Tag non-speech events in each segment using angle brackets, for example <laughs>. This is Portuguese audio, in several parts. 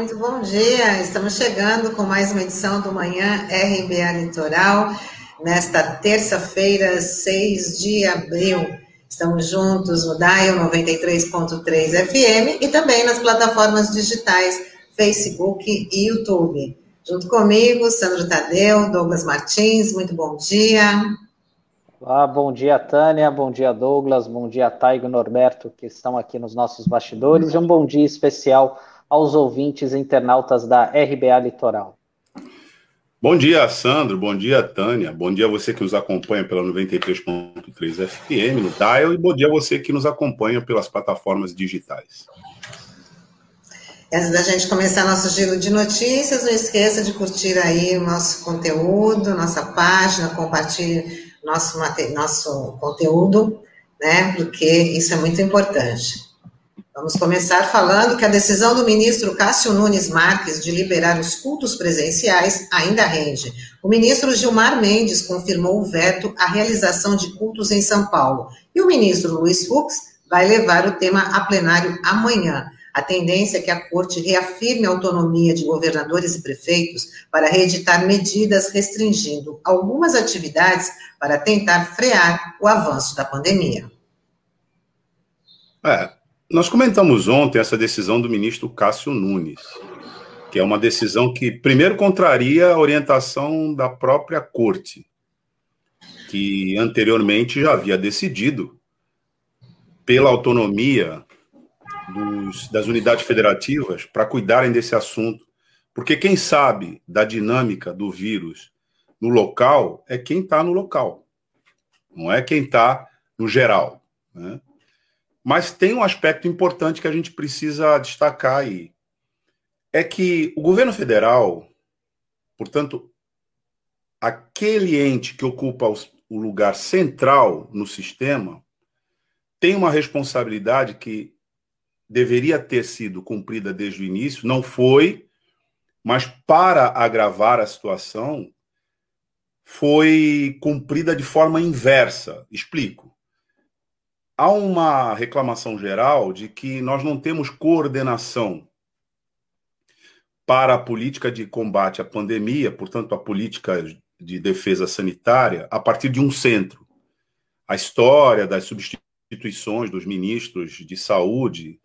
muito bom dia. Estamos chegando com mais uma edição do Manhã RBA Litoral, nesta terça-feira, 6 de abril. Estamos juntos no Dial 93.3 FM e também nas plataformas digitais Facebook e YouTube. Junto comigo, Sandro Tadeu, Douglas Martins, muito bom dia. Olá, bom dia, Tânia, bom dia, Douglas, bom dia, Taigo e Norberto, que estão aqui nos nossos bastidores, e um bom dia especial aos ouvintes internautas da RBA Litoral. Bom dia, Sandro, bom dia, Tânia, bom dia a você que nos acompanha pela 93.3 FM no Dial, e bom dia a você que nos acompanha pelas plataformas digitais. Antes da gente começar nosso giro de notícias, não esqueça de curtir aí o nosso conteúdo, nossa página, compartilhe nosso, nosso conteúdo, né? Porque isso é muito importante. Vamos começar falando que a decisão do ministro Cássio Nunes Marques de liberar os cultos presenciais ainda rende. O ministro Gilmar Mendes confirmou o veto à realização de cultos em São Paulo. E o ministro Luiz Fux vai levar o tema a plenário amanhã. A tendência é que a Corte reafirme a autonomia de governadores e prefeitos para reeditar medidas restringindo algumas atividades para tentar frear o avanço da pandemia. É, nós comentamos ontem essa decisão do ministro Cássio Nunes, que é uma decisão que, primeiro, contraria a orientação da própria Corte, que anteriormente já havia decidido, pela autonomia dos, das unidades federativas para cuidarem desse assunto, porque quem sabe da dinâmica do vírus no local é quem está no local, não é quem está no geral. Né? Mas tem um aspecto importante que a gente precisa destacar aí. É que o governo federal, portanto, aquele ente que ocupa o lugar central no sistema, tem uma responsabilidade que deveria ter sido cumprida desde o início, não foi, mas para agravar a situação, foi cumprida de forma inversa. Explico. Há uma reclamação geral de que nós não temos coordenação para a política de combate à pandemia, portanto, a política de defesa sanitária, a partir de um centro. A história das substituições dos ministros de saúde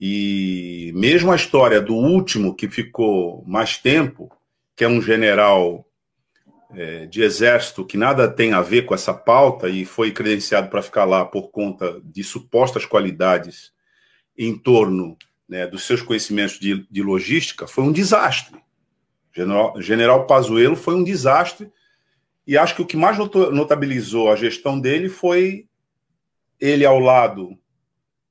e mesmo a história do último que ficou mais tempo, que é um general é, de exército que nada tem a ver com essa pauta e foi credenciado para ficar lá por conta de supostas qualidades em torno né, dos seus conhecimentos de, de, logística, foi um desastre. General, general Pazuello foi um desastre e acho que o que mais notabilizou a gestão dele foi ele ao lado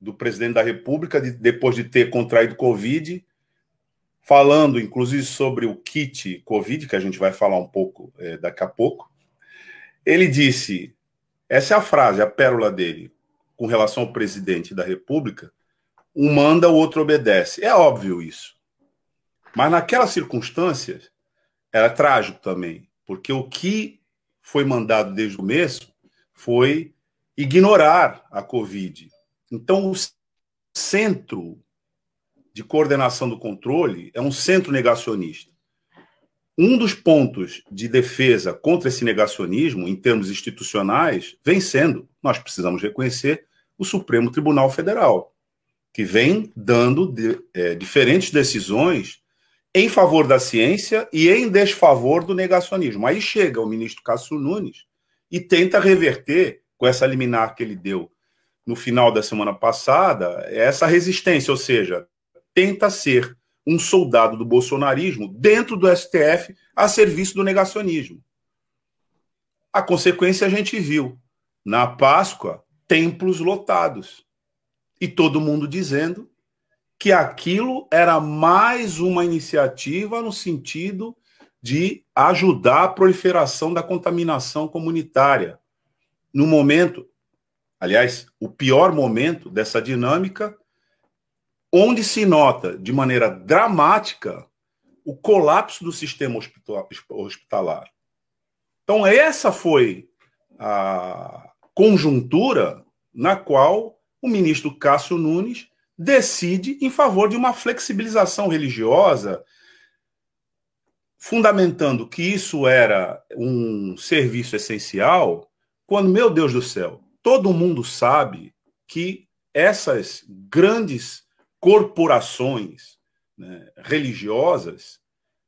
do presidente da República, de, depois de ter contraído Covid, falando inclusive sobre o kit Covid, que a gente vai falar um pouco é, daqui a pouco. Ele disse: essa é a frase, a pérola dele, com relação ao presidente da República: um manda, o outro obedece. É óbvio isso. Mas naquelas circunstâncias, era trágico também, porque o que foi mandado desde o começo foi ignorar a Covid então, o centro de coordenação do controle é um centro negacionista. Um dos pontos de defesa contra esse negacionismo, em termos institucionais, vem sendo, nós precisamos reconhecer, o Supremo Tribunal Federal, que vem dando de, é, diferentes decisões em favor da ciência e em desfavor do negacionismo. Aí chega o ministro Cássio Nunes e tenta reverter, com essa liminar que ele deu no final da semana passada essa resistência, ou seja, tenta ser um soldado do bolsonarismo dentro do STF a serviço do negacionismo. A consequência a gente viu. Na Páscoa, templos lotados. E todo mundo dizendo que aquilo era mais uma iniciativa no sentido de ajudar a proliferação da contaminação comunitária. No momento, aliás, o pior momento dessa dinâmica, onde se nota de maneira dramática o colapso do sistema hospitalar. Então, essa foi a conjuntura na qual o ministro Cássio Nunes decide em favor de uma flexibilização religiosa, fundamentando que isso era um serviço essencial, quando, meu Deus do céu, todo mundo sabe que essas grandes corporações né, religiosas,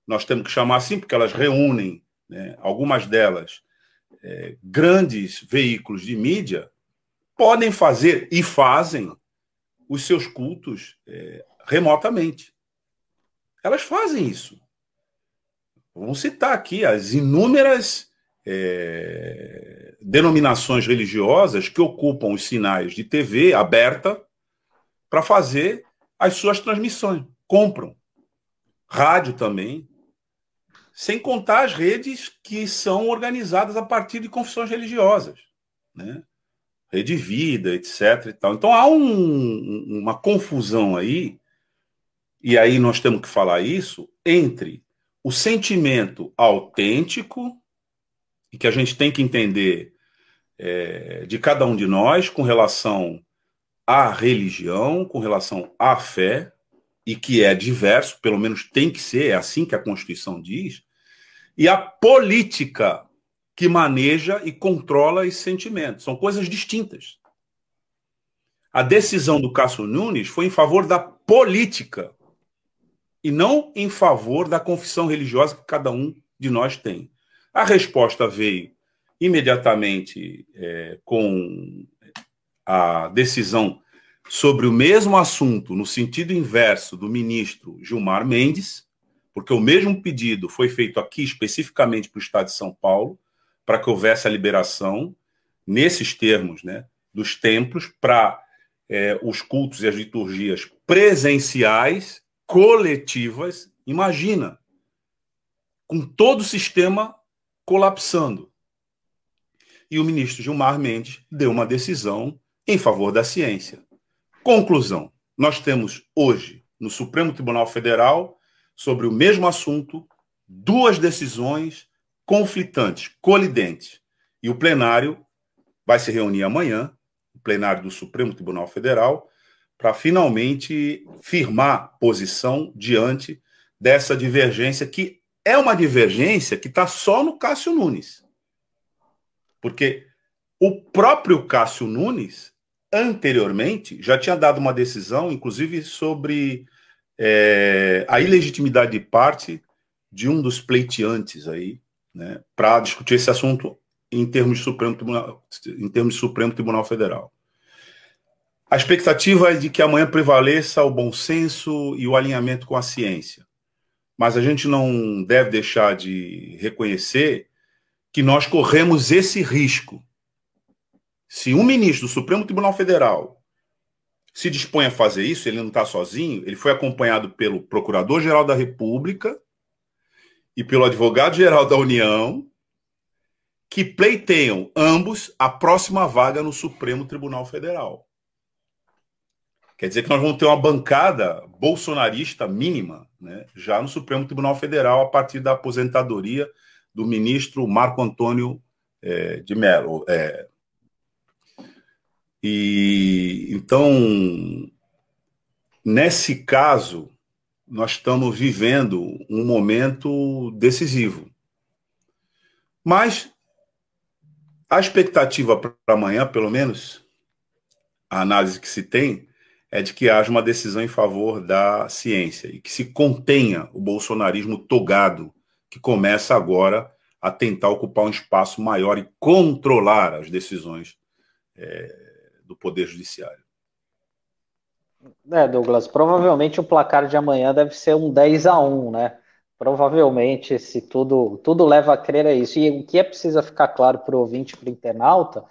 nós temos que chamar assim, porque elas reúnem, né, algumas delas, é, grandes veículos de mídia, podem fazer e fazem os seus cultos é, remotamente. Elas fazem isso. Vamos citar aqui as inúmeras é, denominações religiosas que ocupam os sinais de TV aberta para fazer as suas transmissões. Compram. Rádio também. Sem contar as redes que são organizadas a partir de confissões religiosas. Né? Rede Vida, etc. E tal. Então há um, uma confusão aí, e aí nós temos que falar isso, entre o sentimento autêntico, e que a gente tem que entender é, de cada um de nós com relação à religião, com relação à fé, e que é diverso, pelo menos tem que ser, é assim que a Constituição diz, e a política que maneja e controla esse sentimento. São coisas distintas. A decisão do Cássio Nunes foi em favor da política e não em favor da confissão religiosa que cada um de nós tem. A resposta veio imediatamente é, com a decisão sobre o mesmo assunto, no sentido inverso do ministro Gilmar Mendes, porque o mesmo pedido foi feito aqui especificamente para o Estado de São Paulo, para que houvesse a liberação, nesses termos, né, dos templos para é, os cultos e as liturgias presenciais, coletivas. Imagina, com todo o sistema colapsando. E o ministro Gilmar Mendes deu uma decisão em favor da ciência. Conclusão: nós temos hoje, no Supremo Tribunal Federal, sobre o mesmo assunto, duas decisões conflitantes, colidentes. E o plenário vai se reunir amanhã, o plenário do Supremo Tribunal Federal, para finalmente firmar posição diante dessa divergência, que é uma divergência que está só no Cássio Nunes. Porque o próprio Cássio Nunes, anteriormente, já tinha dado uma decisão, inclusive, sobre é, a ilegitimidade de parte de um dos pleiteantes aí, né, para discutir esse assunto em termos de Supremo Tribunal, em termos de Supremo Tribunal Federal. A expectativa é de que amanhã prevaleça o bom senso e o alinhamento com a ciência. Mas a gente não deve deixar de reconhecer que nós corremos esse risco. Se um ministro do Supremo Tribunal Federal se dispõe a fazer isso, ele não está sozinho, ele foi acompanhado pelo Procurador-Geral da República e pelo advogado-geral da União, que pleiteiam ambos a próxima vaga no Supremo Tribunal Federal. Quer dizer que nós vamos ter uma bancada bolsonarista mínima né, já no Supremo Tribunal Federal a partir da aposentadoria do ministro Marco Antônio é, de Mello. É. E então, nesse caso, nós estamos vivendo um momento decisivo. Mas a expectativa para amanhã, pelo menos, a análise que se tem, é de que haja uma decisão em favor da ciência e que se contenha o bolsonarismo togado, que começa agora a tentar ocupar um espaço maior e controlar as decisões é, do Poder Judiciário. É, Douglas, provavelmente o placar de amanhã deve ser um 10 a 1, né? Provavelmente, se tudo, tudo leva a crer a isso. E o que é preciso ficar claro para o ouvinte, para o internauta,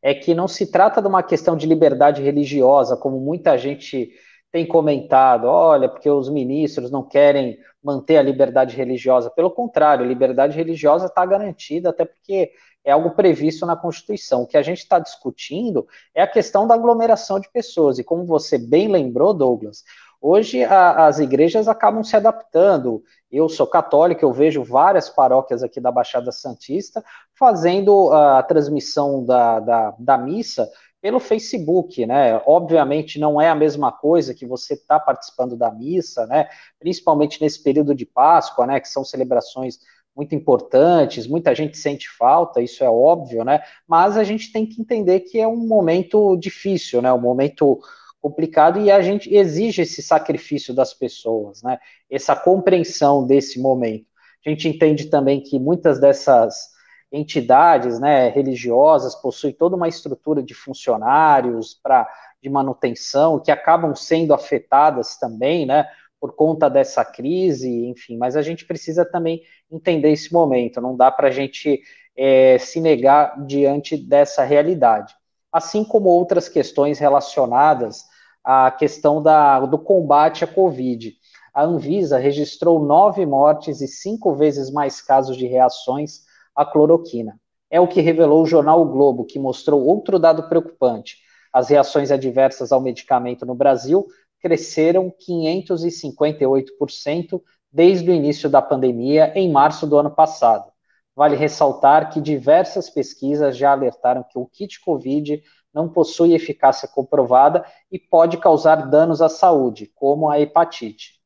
é que não se trata de uma questão de liberdade religiosa, como muita gente tem comentado, olha, porque os ministros não querem manter a liberdade religiosa. Pelo contrário, a liberdade religiosa está garantida, até porque é algo previsto na Constituição. O que a gente está discutindo é a questão da aglomeração de pessoas. E como você bem lembrou, Douglas, hoje a, as igrejas acabam se adaptando. Eu sou católico, eu vejo várias paróquias aqui da Baixada Santista fazendo a transmissão da, da, da missa pelo Facebook, né? Obviamente não é a mesma coisa que você está participando da missa, né? Principalmente nesse período de Páscoa, né? Que são celebrações muito importantes, muita gente sente falta, isso é óbvio, né? Mas a gente tem que entender que é um momento difícil, né? Um momento complicado e a gente exige esse sacrifício das pessoas, né? Essa compreensão desse momento. A gente entende também que muitas dessas entidades né, religiosas possuem toda uma estrutura de funcionários para de manutenção que acabam sendo afetadas também, né, por conta dessa crise, enfim. Mas a gente precisa também entender esse momento. Não dá para a gente é, se negar diante dessa realidade, assim como outras questões relacionadas à questão da, do combate à Covid. A Anvisa registrou nove mortes e cinco vezes mais casos de reações a cloroquina. É o que revelou o jornal o Globo, que mostrou outro dado preocupante. As reações adversas ao medicamento no Brasil cresceram 558% desde o início da pandemia, em março do ano passado. Vale ressaltar que diversas pesquisas já alertaram que o kit Covid não possui eficácia comprovada e pode causar danos à saúde, como a hepatite.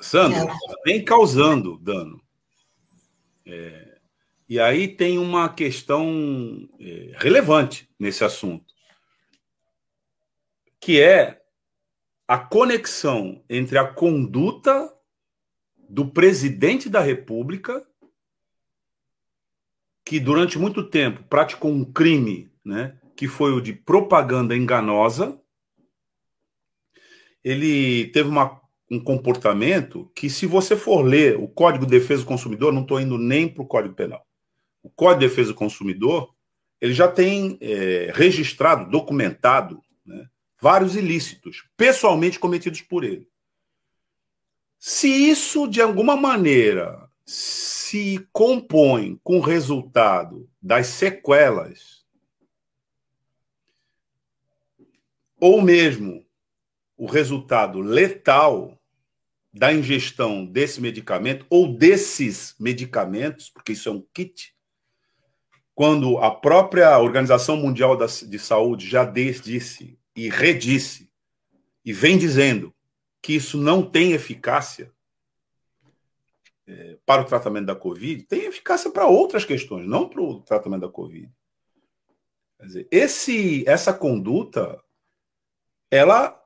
Sandro, vem causando dano. É, e aí tem uma questão é, relevante nesse assunto, que é a conexão entre a conduta do presidente da República, que durante muito tempo praticou um crime, né, que foi o de propaganda enganosa. Ele teve uma, um comportamento que, se você for ler o Código de Defesa do Consumidor, não estou indo nem para o Código Penal o Código de Defesa do Consumidor ele já tem é, registrado, documentado, né, vários ilícitos pessoalmente cometidos por ele. Se isso, de alguma maneira, se compõe com o resultado das sequelas, ou mesmo o resultado letal da ingestão desse medicamento ou desses medicamentos, porque isso é um kit, quando a própria Organização Mundial de Saúde já disse e redisse e vem dizendo que isso não tem eficácia é, para o tratamento da Covid, tem eficácia para outras questões, não para o tratamento da Covid. Dizer, esse, essa conduta, ela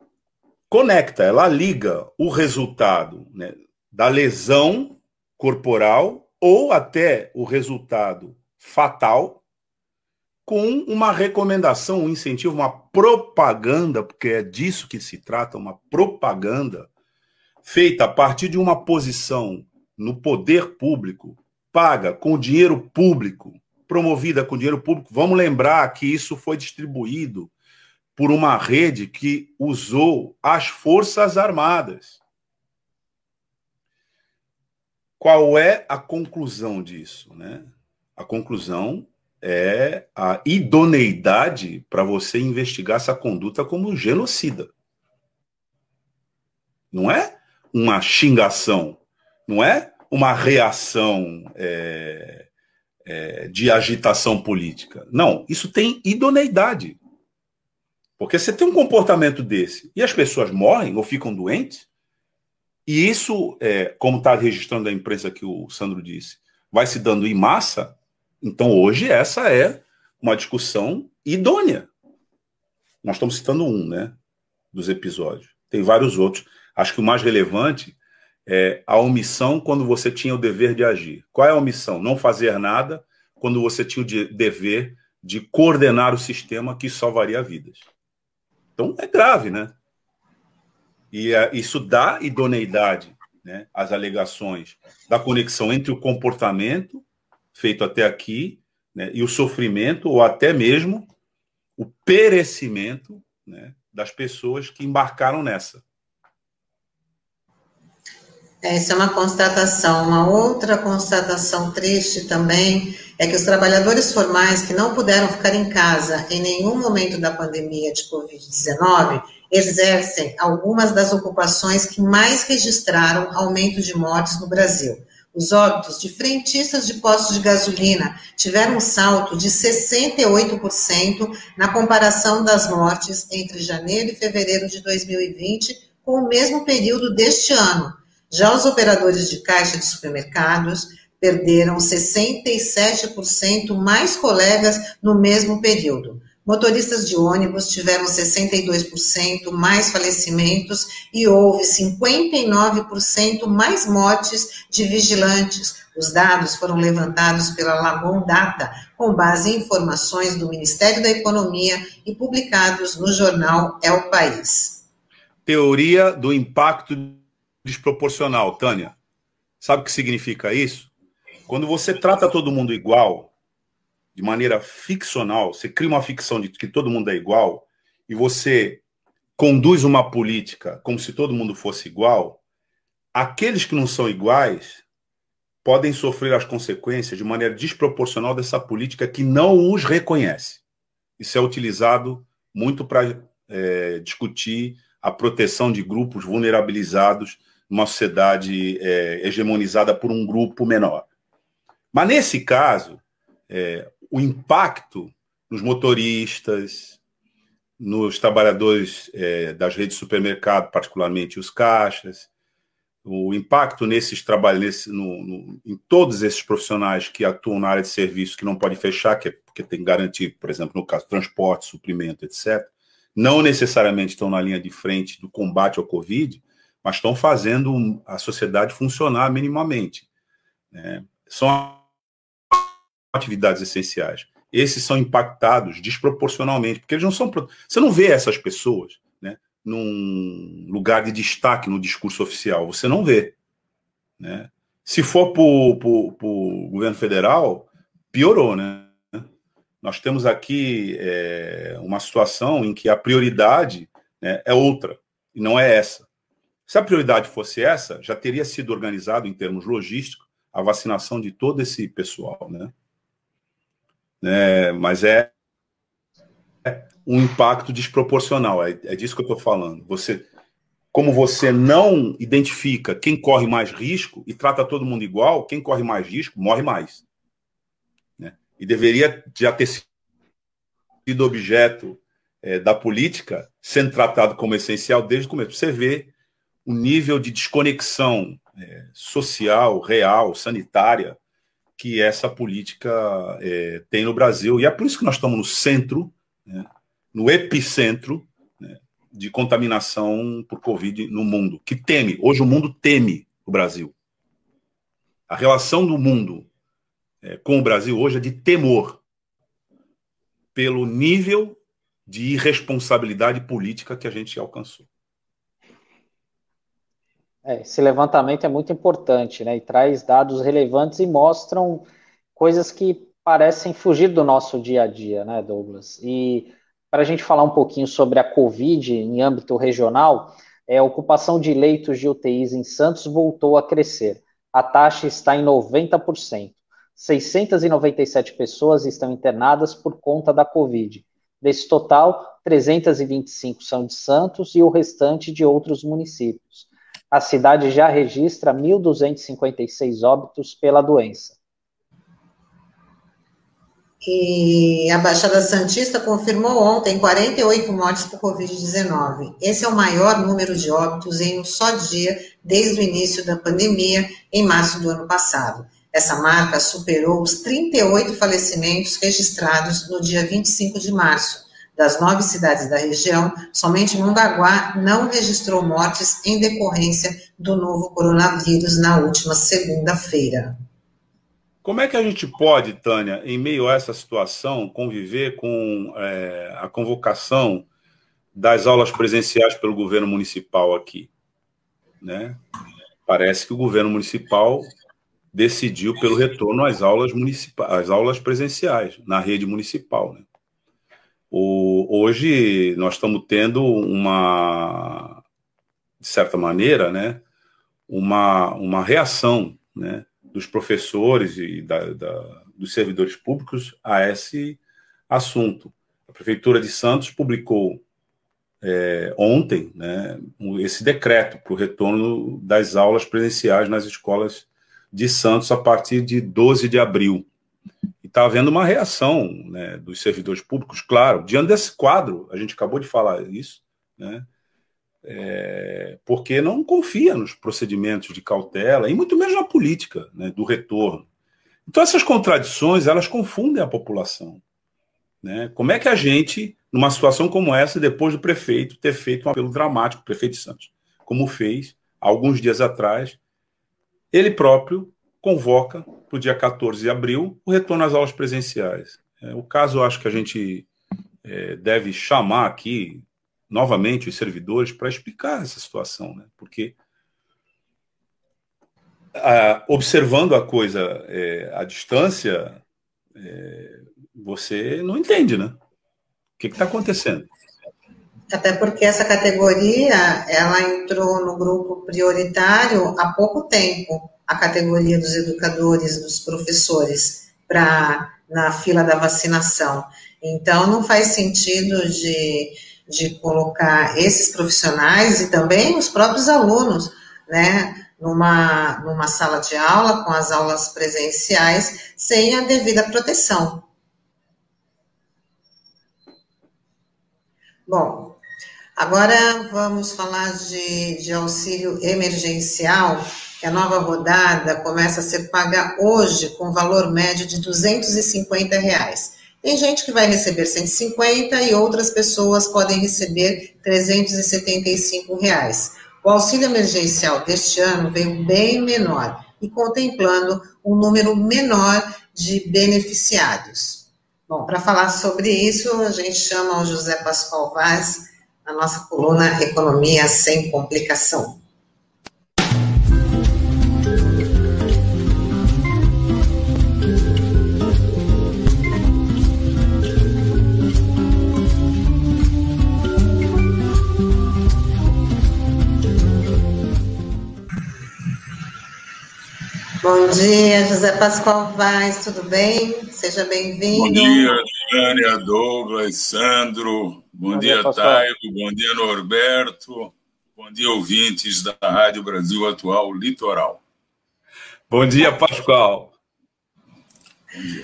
conecta, ela liga o resultado né, da lesão corporal ou até o resultado fatal com uma recomendação, um incentivo, uma propaganda, porque é disso que se trata, uma propaganda feita a partir de uma posição no poder público, paga com dinheiro público, promovida com dinheiro público. Vamos lembrar que isso foi distribuído por uma rede que usou as Forças Armadas. Qual é a conclusão disso, né? A conclusão é a idoneidade para você investigar essa conduta como genocida. Não é uma xingação, não é uma reação é, é, de agitação política. Não, isso tem idoneidade. Porque você tem um comportamento desse e as pessoas morrem ou ficam doentes, e isso, é, como está registrando a imprensa que o Sandro disse, vai se dando em massa, então, hoje, essa é uma discussão idônea. Nós estamos citando um, né? Dos episódios. Tem vários outros. Acho que o mais relevante é a omissão quando você tinha o dever de agir. Qual é a omissão? Não fazer nada quando você tinha o dever de coordenar o sistema que salvaria vidas. Então, é grave, né? E é, isso dá idoneidade né, às alegações da conexão entre o comportamento feito até aqui, né, e o sofrimento, ou até mesmo o perecimento né, das pessoas que embarcaram nessa. Essa é uma constatação. Uma outra constatação triste também é que os trabalhadores formais que não puderam ficar em casa em nenhum momento da pandemia de Covid-19 exercem algumas das ocupações que mais registraram aumento de mortes no Brasil Os óbitos de frentistas de postos de gasolina tiveram um salto de 68% na comparação das mortes entre janeiro e fevereiro de 2020 com o mesmo período deste ano. Já os operadores de caixa de supermercados perderam 67% mais colegas no mesmo período. Motoristas de ônibus tiveram 62% mais falecimentos e houve 59% mais mortes de vigilantes. Os dados foram levantados pela Lagon Data, com base em informações do Ministério da Economia e publicados no jornal É o País. Teoria do impacto desproporcional, Tânia. Sabe o que significa isso? Quando você trata todo mundo igual, de maneira ficcional, você cria uma ficção de que todo mundo é igual e você conduz uma política como se todo mundo fosse igual, aqueles que não são iguais podem sofrer as consequências de maneira desproporcional dessa política que não os reconhece. Isso é utilizado muito para é, discutir a proteção de grupos vulnerabilizados numa sociedade é, hegemonizada por um grupo menor. Mas nesse caso, é, o impacto nos motoristas, nos trabalhadores é, das redes de supermercado, particularmente os caixas, o impacto nesses trabalhos, nesse, no, no, em todos esses profissionais que atuam na área de serviço, que não pode fechar, que é, porque tem que garantir, por exemplo, no caso, transporte, suprimento, etc., não necessariamente estão na linha de frente do combate ao Covid, mas estão fazendo a sociedade funcionar minimamente. Né? São atividades essenciais. Esses são impactados desproporcionalmente, porque eles não são. Você não vê essas pessoas né, num lugar de destaque no discurso oficial. Você não vê. Né? Se for para o governo federal, piorou, né? Nós temos aqui é, uma situação em que a prioridade né, é outra, e não é essa. Se a prioridade fosse essa, já teria sido organizado em termos logísticos a vacinação de todo esse pessoal, né? Né? mas é um impacto desproporcional. É, é disso que eu estou falando. Você, como você não identifica quem corre mais risco e trata todo mundo igual, quem corre mais risco morre mais. Né? E deveria já ter sido objeto é, da política, sendo tratado como essencial desde o começo. Você vê o nível de desconexão é, social, real, sanitária que essa política é, tem no Brasil. E é por isso que nós estamos no centro, né, no epicentro né, de contaminação por Covid no mundo, que teme. Hoje o mundo teme o Brasil. A relação do mundo é, com o Brasil hoje é de temor pelo nível de irresponsabilidade política que a gente alcançou. É, esse levantamento é muito importante, né? E traz dados relevantes e mostram coisas que parecem fugir do nosso dia a dia, né, Douglas? E para a gente falar um pouquinho sobre a Covid em âmbito regional, é, a ocupação de leitos de UTIs em Santos voltou a crescer. A taxa está em 90%. 697 pessoas estão internadas por conta da Covid. Desse total, 325 são de Santos e o restante de outros municípios a cidade já registra 1.256 óbitos pela doença. E a Baixada Santista confirmou ontem 48 mortes por Covid-19. Esse é o maior número de óbitos em um só dia desde o início da pandemia, em março do ano passado. Essa marca superou os 38 falecimentos registrados no dia 25 de março, das nove cidades da região, somente Mongaguá não registrou mortes em decorrência do novo coronavírus na última segunda-feira. Como é que a gente pode, Tânia, em meio a essa situação, conviver com é, a convocação das aulas presenciais pelo governo municipal aqui? Né? Parece que o governo municipal decidiu pelo retorno às aulas municipais, às aulas presenciais na rede municipal. Né? O, hoje nós estamos tendo uma, de certa maneira, né, uma, uma reação né, dos professores e da, da, dos servidores públicos a esse assunto. A Prefeitura de Santos publicou é, ontem né, esse decreto para o retorno das aulas presenciais nas escolas de Santos a partir de 12 de abril. Está havendo uma reação né, dos servidores públicos, claro, diante desse quadro, a gente acabou de falar isso, né, é, porque não confia nos procedimentos de cautela, e muito menos na política né, do retorno. Então, essas contradições, elas confundem a população. Né? Como é que a gente, numa situação como essa, depois do prefeito ter feito um apelo dramático, o prefeito Santos, como fez alguns dias atrás, ele próprio convoca para o dia 14 de abril o retorno às aulas presenciais. É, o caso, eu acho que a gente é, deve chamar aqui novamente os servidores para explicar essa situação, né? porque a, observando a coisa é, à distância, é, você não entende, né? O que está acontecendo? Até porque essa categoria, ela entrou no grupo prioritário há pouco tempo, a categoria dos educadores, dos professores, para na fila da vacinação. Então, não faz sentido de, de colocar esses profissionais e também os próprios alunos, né, numa, numa sala de aula, com as aulas presenciais, sem a devida proteção. Bom, agora vamos falar de, de auxílio emergencial, que a nova rodada começa a ser paga hoje com valor médio de 250 reais. Tem gente que vai receber 150 e outras pessoas podem receber 375 reais. O auxílio emergencial deste ano veio bem menor e contemplando um número menor de beneficiários. Bom, para falar sobre isso, a gente chama o José Pascoal Vaz, na nossa coluna Economia Sem Complicação. Bom dia, José Pascoal Vaz, tudo bem? Seja bem-vindo. Bom dia, Tânia, Douglas, Sandro. Bom, bom dia, dia Tairo. Bom dia, Norberto. Bom dia, ouvintes da Rádio Brasil Atual Litoral. Bom dia, Pascoal.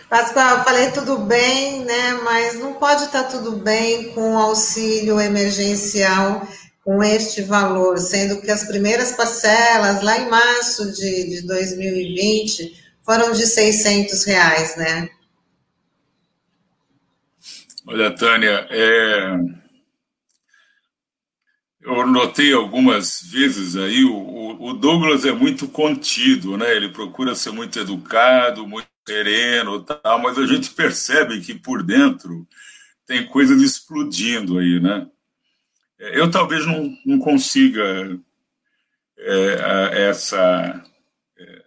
Pascoal, falei tudo bem, né? Mas não pode estar tudo bem com o auxílio emergencial com este valor, sendo que as primeiras parcelas, lá em março de, de 2020, foram de 600 reais, né? Olha, Tânia, é... eu notei algumas vezes aí, o, o, Douglas é muito contido, né? Ele procura ser muito educado, muito sereno, tal, mas a gente percebe que por dentro tem coisas explodindo aí, né? Eu talvez não, não consiga é, essa, é,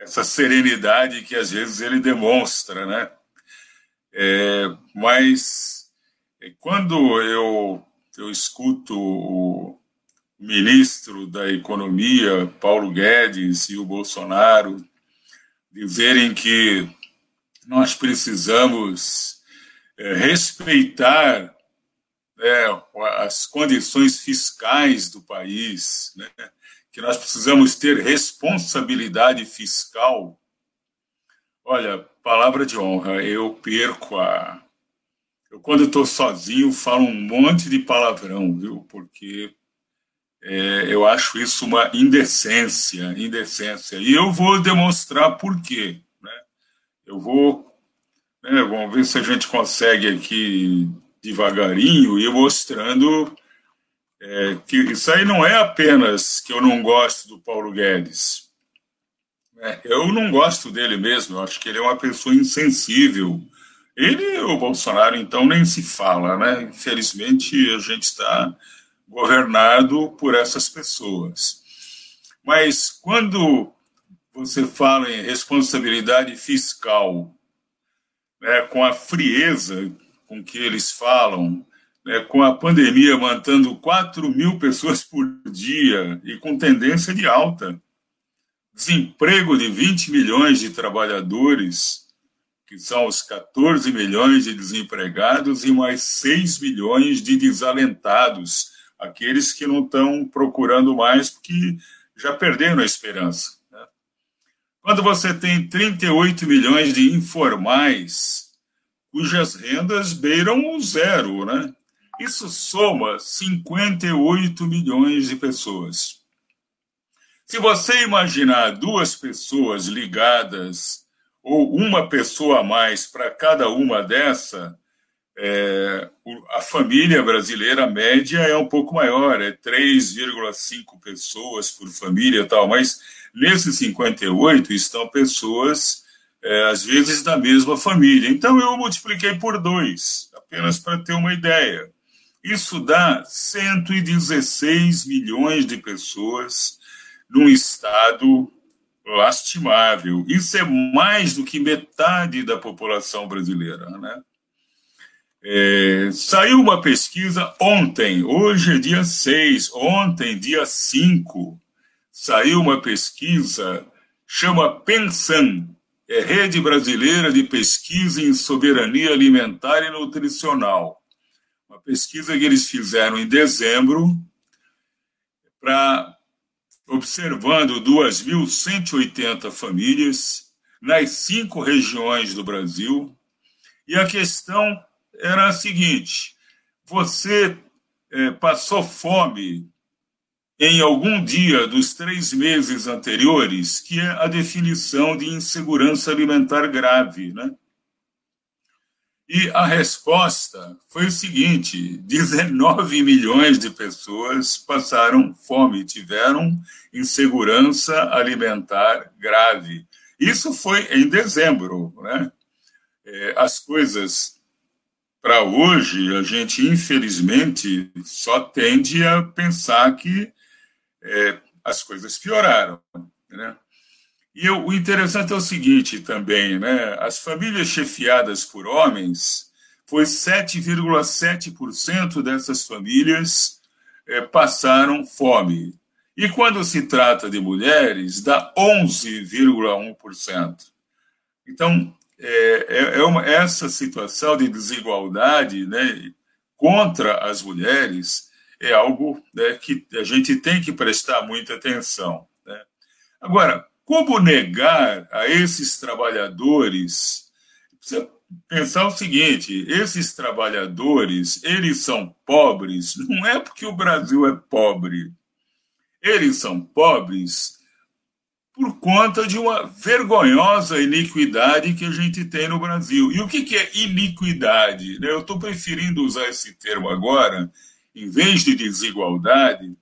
essa serenidade que às vezes ele demonstra, né? É, mas é, quando eu, eu escuto o ministro da Economia, Paulo Guedes, e o Bolsonaro dizerem que nós precisamos é, respeitar é, as condições fiscais do país, né, que nós precisamos ter responsabilidade fiscal. Olha, palavra de honra, eu perco a. Eu, quando estou sozinho, falo um monte de palavrão, viu? Porque é, eu acho isso uma indecência, indecência. E eu vou demonstrar por quê. Né? Eu vou. Né, vamos ver se a gente consegue aqui devagarinho e mostrando é, que isso aí não é apenas que eu não gosto do Paulo Guedes. É, eu não gosto dele mesmo, eu acho que ele é uma pessoa insensível. Ele o Bolsonaro, então, nem se fala, né? Infelizmente, a gente está governado por essas pessoas. Mas quando você fala em responsabilidade fiscal, né, com a frieza com que eles falam, né, com a pandemia mantendo 4 mil pessoas por dia e com tendência de alta, desemprego de 20 milhões de trabalhadores, que são os 14 milhões de desempregados, e mais 6 milhões de desalentados, aqueles que não estão procurando mais porque já perderam a esperança. Né? Quando você tem 38 milhões de informais, cujas rendas beiram o zero, né? Isso soma 58 milhões de pessoas. Se você imaginar duas pessoas ligadas ou uma pessoa a mais para cada uma dessa, é, a família brasileira média é um pouco maior, é 3,5 pessoas por família tal, mas nesses 58 estão pessoas, é, às vezes, da mesma família. Então eu multipliquei por dois, apenas para ter uma ideia. Isso dá 116 milhões de pessoas num estado lastimável. Isso é mais do que metade da população brasileira, né? É, saiu uma pesquisa ontem, hoje é dia 6, ontem, dia 5, saiu uma pesquisa, chama Pensan, é Rede Brasileira de Pesquisa em Soberania Alimentar e Nutricional. Uma pesquisa que eles fizeram em dezembro, para observando 2.180 famílias nas cinco regiões do Brasil, e a questão era a seguinte: você é, passou fome em algum dia dos três meses anteriores, que é a definição de insegurança alimentar grave, né? E a resposta foi o seguinte: 19 milhões de pessoas passaram fome, tiveram insegurança alimentar grave. Isso foi em dezembro, né? É, as coisas para hoje, a gente, infelizmente, só tende a pensar que é, as coisas pioraram. Né? E eu, o interessante é o seguinte também, né? as famílias chefiadas por homens, foi 7,7% dessas famílias é, passaram fome. E quando se trata de mulheres, dá 11,1%. Então, é, é, é uma, essa situação de desigualdade né, contra as mulheres é algo né, que a gente tem que prestar muita atenção. Né? Agora, como negar a esses trabalhadores? Precisa pensar o seguinte: esses trabalhadores, eles são pobres, não é porque o Brasil é pobre. Eles são pobres por conta de uma vergonhosa iniquidade que a gente tem no Brasil. E o que, é iniquidade? Eu estou preferindo usar esse termo agora, em vez de desigualdade,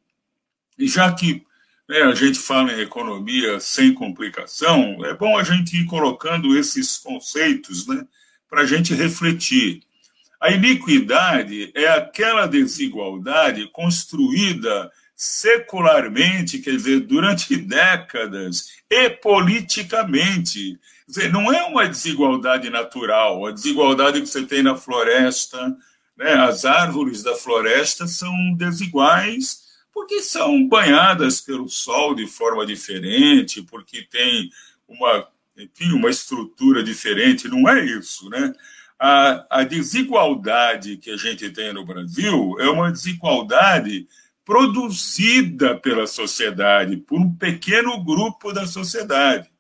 e já que né, a gente fala em economia sem complicação, é bom a gente ir colocando esses conceitos né, para a gente refletir. A iniquidade é aquela desigualdade construída secularmente, quer dizer, durante décadas, e politicamente. Quer dizer, não é uma desigualdade natural, a desigualdade que você tem na floresta, né? as árvores da floresta são desiguais porque são banhadas pelo sol de forma diferente, porque tem uma, enfim, uma estrutura diferente, não é isso, né? A, a desigualdade que a gente tem no Brasil é uma desigualdade produzida pela sociedade, por um pequeno grupo da sociedade.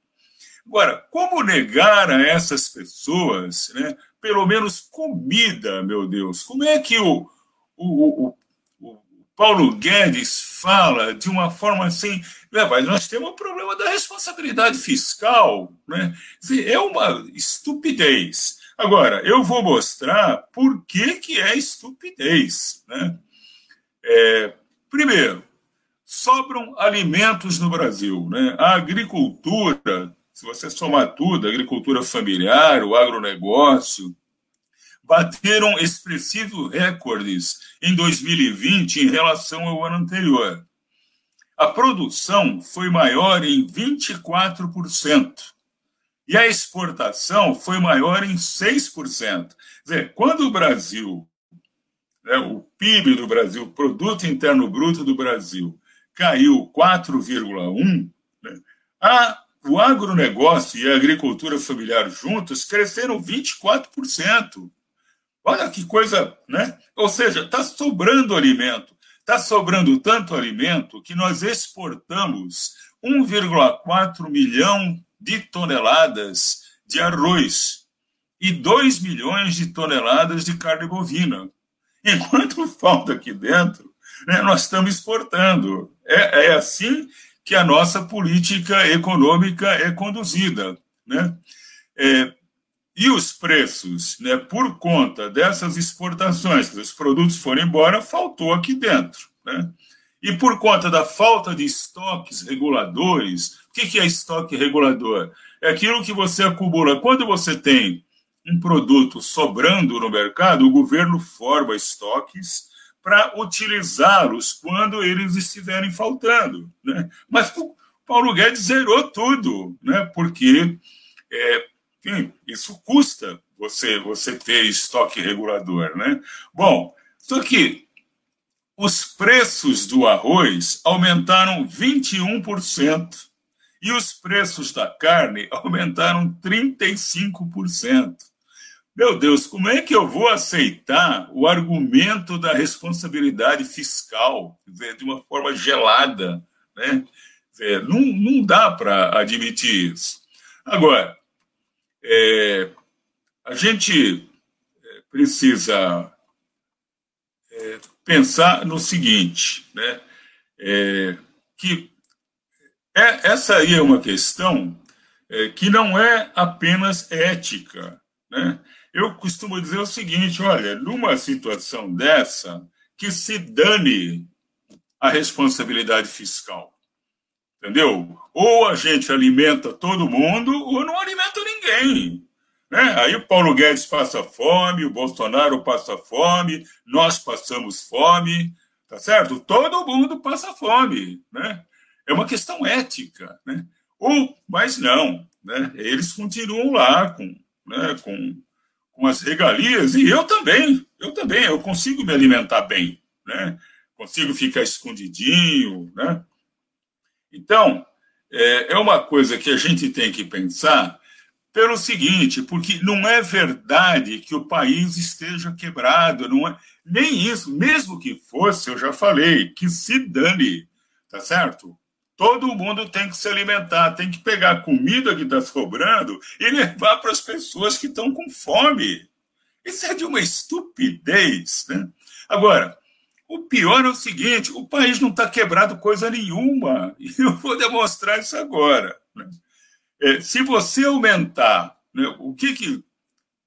Agora, como negar a essas pessoas, né, pelo menos comida, meu Deus? Como é que o, o, o, o Paulo Guedes fala de uma forma assim, né, mas nós temos o problema da responsabilidade fiscal, né? É uma estupidez. Agora, eu vou mostrar por que, que é estupidez, né? É, Primeiro, sobram alimentos no Brasil. Né? A agricultura, se você somar tudo, agricultura familiar, o agronegócio, bateram expressivos recordes em 2020 em relação ao ano anterior. A produção foi maior em 24%. E a exportação foi maior em 6%. Quer dizer, quando o Brasil né, o PIB do Brasil, o Produto Interno Bruto do Brasil, caiu 4,1%, né, a, o agronegócio e a agricultura familiar juntos cresceram 24%. Olha que coisa, né? Ou seja, está sobrando alimento. Está sobrando tanto alimento que nós exportamos 1,4 milhão de toneladas de arroz e 2 milhões de toneladas de carne bovina. Enquanto <laughs> falta aqui dentro, né, nós estamos exportando. É, é assim que a nossa política econômica é conduzida. Né? É, e os preços, né, por conta dessas exportações, que os produtos foram embora, faltou aqui dentro. Né? E por conta da falta de estoques reguladores, o que é estoque regulador? É aquilo que você acumula. Quando você tem um produto sobrando no mercado, o governo forma estoques para utilizá-los quando eles estiverem faltando. Né? Mas o Paulo Guedes zerou tudo, né? porque é, enfim, isso custa você, você ter estoque regulador. Né? Bom, só que os preços do arroz aumentaram 21% e os preços da carne <laughs> aumentaram 35%. Meu Deus, como é que eu vou aceitar o argumento da responsabilidade fiscal de uma forma gelada? Né? Não, não dá para admitir isso. Agora, é, a gente é, precisa é, pensar no seguinte, né? É, que é, essa aí é uma questão é, que não é apenas ética, né? Eu costumo dizer o seguinte: olha, numa situação dessa, que se dane a responsabilidade fiscal. Entendeu? Ou a gente alimenta todo mundo, ou não alimenta ninguém. Né? Aí o Paulo Guedes passa fome, o Bolsonaro passa fome, nós passamos fome, tá certo? Todo mundo passa fome. Né? É uma questão ética. Né? Ou, mas não, né? eles continuam lá com, né, com com as regalias, e eu também, eu também, eu consigo me alimentar bem, né? Consigo ficar escondidinho, né? Então, é, é uma coisa que a gente tem que pensar pelo seguinte, porque não é verdade que o país esteja quebrado, não é nem isso, mesmo que fosse, eu já falei, que se dane, tá certo? Todo mundo tem que se alimentar, tem que pegar a comida que está sobrando e levar para as pessoas que estão com fome. Isso é de uma estupidez. Né? Agora, o pior é o seguinte: o país não está quebrado coisa nenhuma. E <laughs> eu vou demonstrar isso agora. Né? É, se você aumentar né, o que, que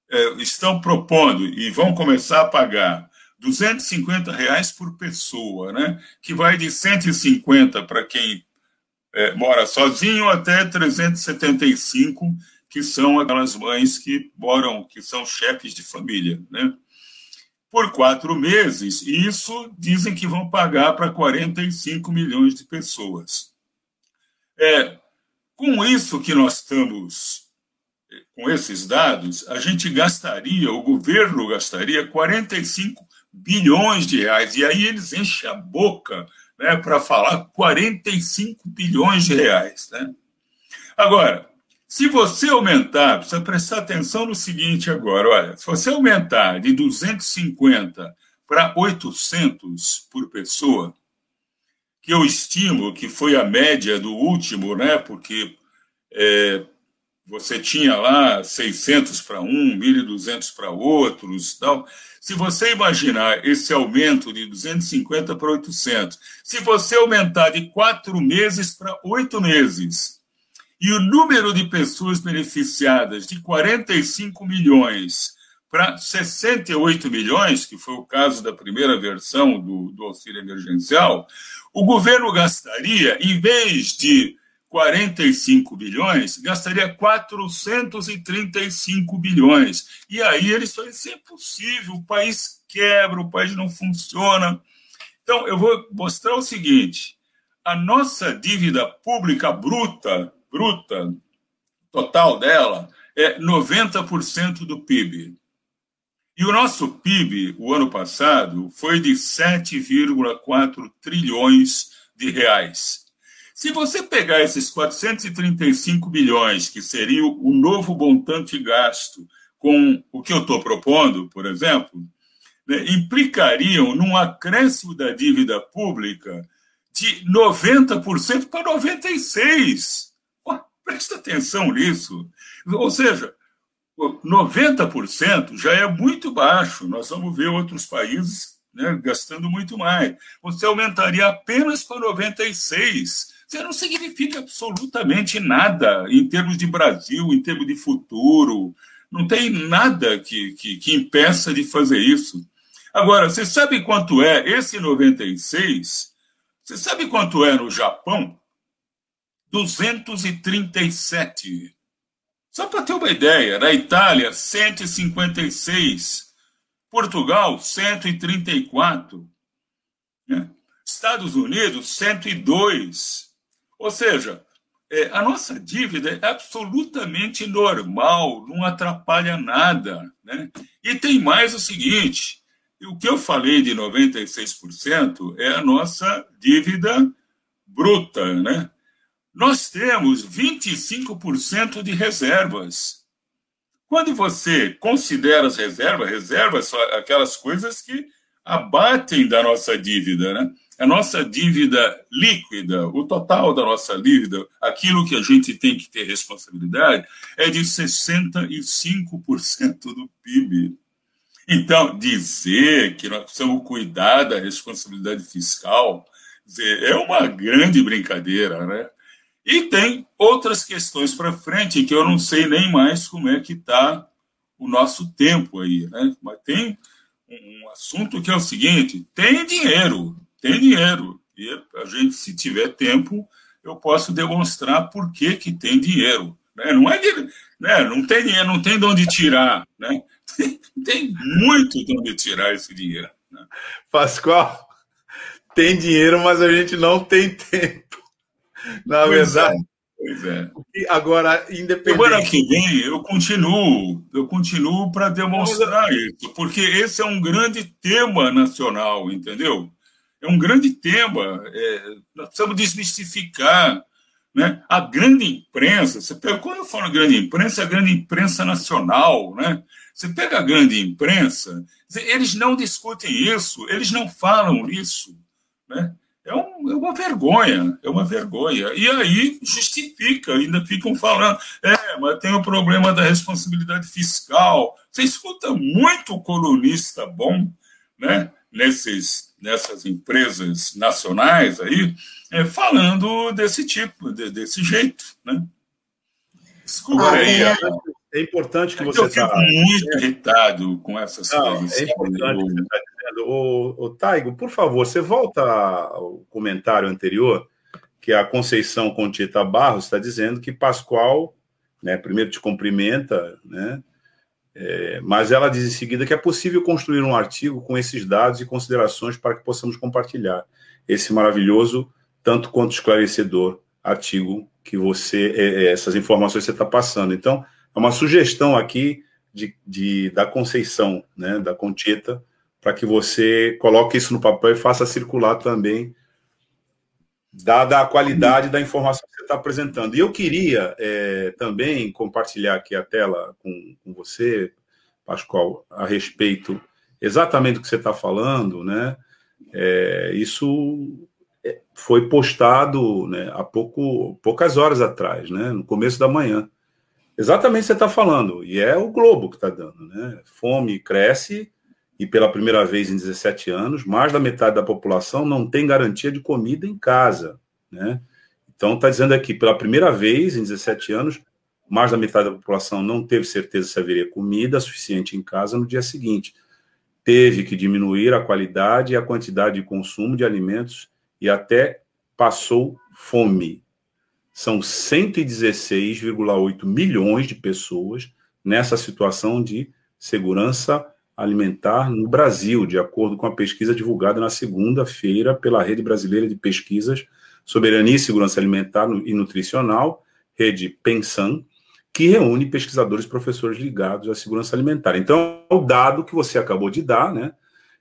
é, estão propondo e vão começar a pagar 250 reais por pessoa, né? que vai de 150 para quem é, mora sozinho até 375, que são aquelas mães que moram, que são chefes de família, né? Por quatro meses, isso dizem que vão pagar para 45 milhões de pessoas. É, com isso que nós estamos, com esses dados, a gente gastaria, o governo gastaria 45 bilhões de reais, e aí eles enchem a boca né, para falar 45 bilhões de reais. Né? Agora, se você aumentar, precisa prestar atenção no seguinte agora, olha, se você aumentar de 250 para 800 por pessoa, que eu estimo que foi a média do último, né, porque é, você tinha lá 600 para um, 1.200 para outros, tal. Se você imaginar esse aumento de 250 para 800, se você aumentar de quatro meses para oito meses, e o número de pessoas beneficiadas de 45 milhões para 68 milhões, que foi o caso da primeira versão do, do auxílio emergencial, o governo gastaria, em vez de 45 bilhões, gastaria 435 bilhões. E aí eles falam: isso é impossível, o país quebra, o país não funciona. Então, eu vou mostrar o seguinte: a nossa dívida pública bruta, bruta, total dela, é 90% do PIB. E o nosso PIB, o ano passado, foi de 7,4 trilhões de reais. Se você pegar esses 435 bilhões, que seria o novo montante gasto, com o que eu estou propondo, por exemplo, né, implicariam num acréscimo da dívida pública de 90% para 96%. Presta atenção nisso. Ou seja, 90% já é muito baixo. Nós vamos ver outros países né, gastando muito mais. Você aumentaria apenas para 96%. Isso não significa absolutamente nada em termos de Brasil, em termos de futuro. Não tem nada que, que, que impeça de fazer isso. Agora, você sabe quanto é esse 96? Você sabe quanto é no Japão? 237. Só para ter uma ideia, na Itália, 156. Portugal, 134. Né? Estados Unidos, 102. Ou seja, é, a nossa dívida é absolutamente normal, não atrapalha nada. Né? E tem mais o seguinte: o que eu falei de 96% é a nossa dívida bruta. Né? Nós temos 25% de reservas. Quando você considera as reservas, reservas são aquelas coisas que abatem da nossa dívida, né? A nossa dívida líquida, o total da nossa dívida, aquilo que a gente tem que ter responsabilidade, é de 65% do PIB. Então, dizer que nós precisamos cuidar da responsabilidade fiscal é uma grande brincadeira, né? E tem outras questões para frente que eu não sei nem mais como é que está o nosso tempo aí, né? Mas tem um assunto que é o seguinte: tem dinheiro, tem dinheiro. E a gente, se tiver tempo, eu posso demonstrar por que, que tem dinheiro. Né? Não é de, né? não tem dinheiro, não tem de onde tirar, né? Tem, <laughs> tem muito de onde tirar esse dinheiro. Né? Pascoal, tem dinheiro, mas a gente não tem tempo. Na pois verdade. É. Pois é. Agora, independente. Agora que vem, eu continuo, eu continuo para demonstrar isso, porque esse é um grande tema nacional, entendeu? É um grande tema. É, nós precisamos desmistificar. Né? A grande imprensa, você pega, quando eu falo grande imprensa, é a grande imprensa nacional. Né? Você pega a grande imprensa, eles não discutem isso, eles não falam isso. Né? É, um, é, uma vergonha, é uma vergonha. E aí justifica, ainda ficam falando, é, mas tem o problema da responsabilidade fiscal. Você escuta muito colunista bom, né, nesses, nessas empresas nacionais aí, é, falando desse tipo, de, desse jeito, né? Desculpa ah, aí. É, é importante que é você... Eu fico muito irritado com essas Não, coisas. É importante que você está o, o Taigo, por favor, você volta ao comentário anterior, que a Conceição Contita Barros está dizendo que Pascoal, né, primeiro te cumprimenta, né, é, mas ela diz em seguida que é possível construir um artigo com esses dados e considerações para que possamos compartilhar esse maravilhoso, tanto quanto esclarecedor artigo que você, é, é essas informações você está passando. Então, é uma sugestão aqui de, de da Conceição, né, da Contita, para que você coloque isso no papel e faça circular também, dada a qualidade da informação que você está apresentando. E eu queria é, também compartilhar aqui a tela com, com você, Pascoal, a respeito exatamente do que você está falando, né? É, isso é, foi postado né, há pouco, poucas horas atrás, né, no começo da manhã. Exatamente o que você está falando, e é o Globo que está dando. Né? Fome cresce, e pela primeira vez em 17 anos, mais da metade da população não tem garantia de comida em casa. Né? Então, está dizendo aqui, pela primeira vez em 17 anos, mais da metade da população não teve certeza se haveria comida suficiente em casa no dia seguinte. Teve que diminuir a qualidade e a quantidade de consumo de alimentos e até passou fome. São 116,8 milhões de pessoas nessa situação de segurança alimentar no Brasil, de acordo com a pesquisa divulgada na segunda-feira pela Rede Brasileira de Pesquisas Soberania e Segurança Alimentar e Nutricional, Rede Pensan, que reúne pesquisadores e professores ligados à segurança alimentar. Então, o dado que você acabou de dar, né,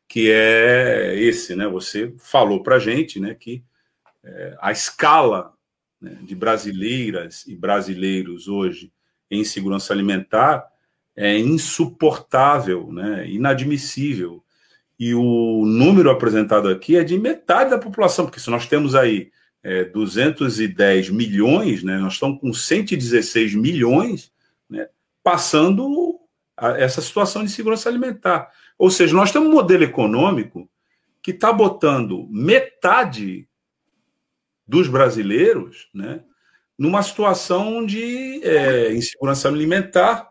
que é esse, né, você falou para a gente, né, que é, a escala né, de brasileiras e brasileiros hoje em segurança alimentar é insuportável, né, inadmissível. E o número apresentado aqui é de metade da população, porque se nós temos aí é, 210 milhões, né, nós estamos com 116 milhões né, passando a, essa situação de segurança alimentar. Ou seja, nós temos um modelo econômico que está botando metade dos brasileiros né, numa situação de é, insegurança alimentar,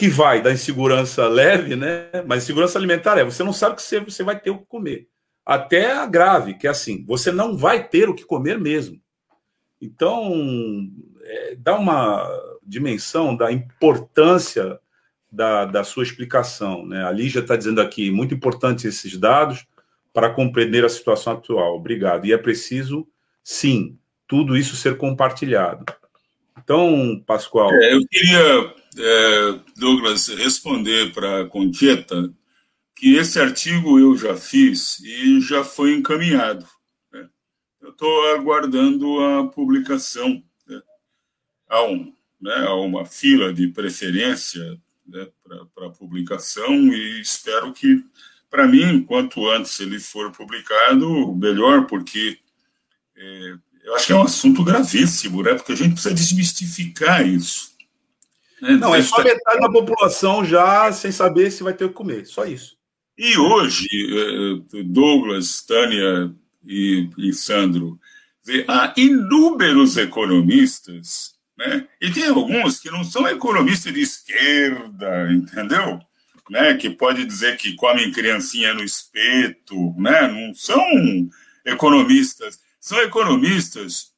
que vai da insegurança leve, né? Mas insegurança alimentar é você não sabe que você, você vai ter o que comer. Até a grave, que é assim, você não vai ter o que comer mesmo. Então, é, dá uma dimensão da importância da, da sua explicação. Né? A Lígia está dizendo aqui, muito importante esses dados para compreender a situação atual. Obrigado. E é preciso, sim, tudo isso ser compartilhado. Então, Pascoal. É, eu queria, é, Douglas, responder para a Concheta que esse artigo eu já fiz e já foi encaminhado. Né? Eu estou aguardando a publicação. Né? Há, um, né, há uma fila de preferência né, para publicação e espero que, para mim, quanto antes ele for publicado, melhor, porque é, eu acho que é um assunto gravíssimo, né? Porque a gente precisa desmistificar isso. Né? Não, é só metade da população já sem saber se vai ter o que comer, só isso. E hoje, eh, Douglas, Tânia e, e Sandro, há inúmeros economistas, né? e tem alguns que não são economistas de esquerda, entendeu? Né? Que pode dizer que comem criancinha no espeto, né? não são economistas são economistas,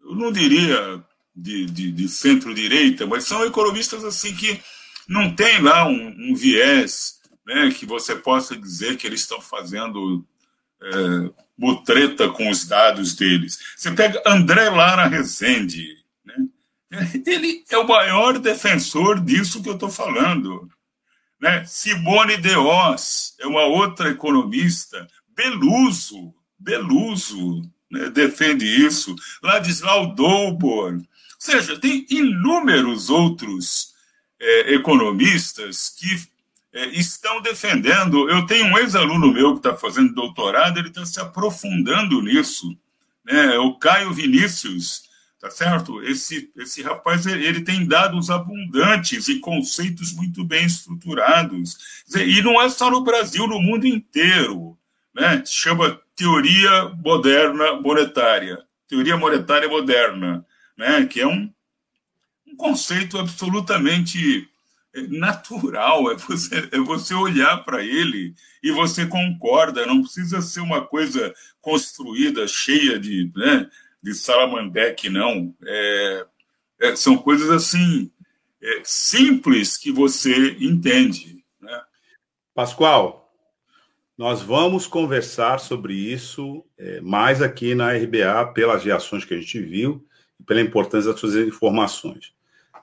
eu não diria de, de, de centro-direita, mas são economistas assim que não tem lá um, um, viés né, que você possa dizer que eles estão fazendo é, mutreta com os dados deles. Você pega André Lara Rezende, né? ele é o maior defensor disso que eu estou falando. Né? Simone de Oz é uma outra economista, Beluso, Beluso né, defende isso, Ladislau Dolbor. Seja, tem inúmeros outros é, economistas que é, estão defendendo. Eu tenho um ex-aluno meu que está fazendo doutorado, ele está se aprofundando nisso. Né? O Caio Vinícius, tá certo? Esse, esse rapaz ele tem dados abundantes e conceitos muito bem estruturados. E não é só no Brasil, no mundo inteiro. Né? Chama teoria moderna monetária, teoria monetária moderna, né, que é um, um conceito absolutamente é, natural, é você, é você olhar para ele e você concorda, não precisa ser uma coisa construída, cheia de, né, de salamandeque, não. É, é, são coisas assim, é, simples que você entende. Né? Pascoal, nós vamos conversar sobre isso é, mais aqui na RBA, pelas reações que a gente viu pela importância das suas informações.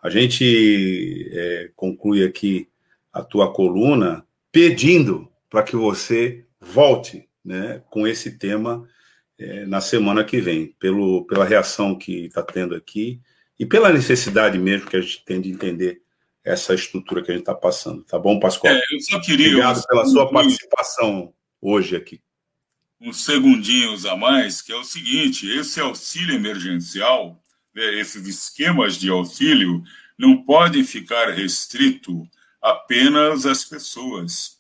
A gente é, conclui aqui a tua coluna pedindo para que você volte né, com esse tema é, na semana que vem, pelo, pela reação que está tendo aqui e pela necessidade mesmo que a gente tem de entender essa estrutura que a gente está passando. Tá bom, Pascoal? É, eu só queria. Obrigado pela sua participação hoje aqui. Uns segundinhos a mais, que é o seguinte: esse auxílio emergencial, esses esquemas de auxílio, não podem ficar restrito apenas às pessoas.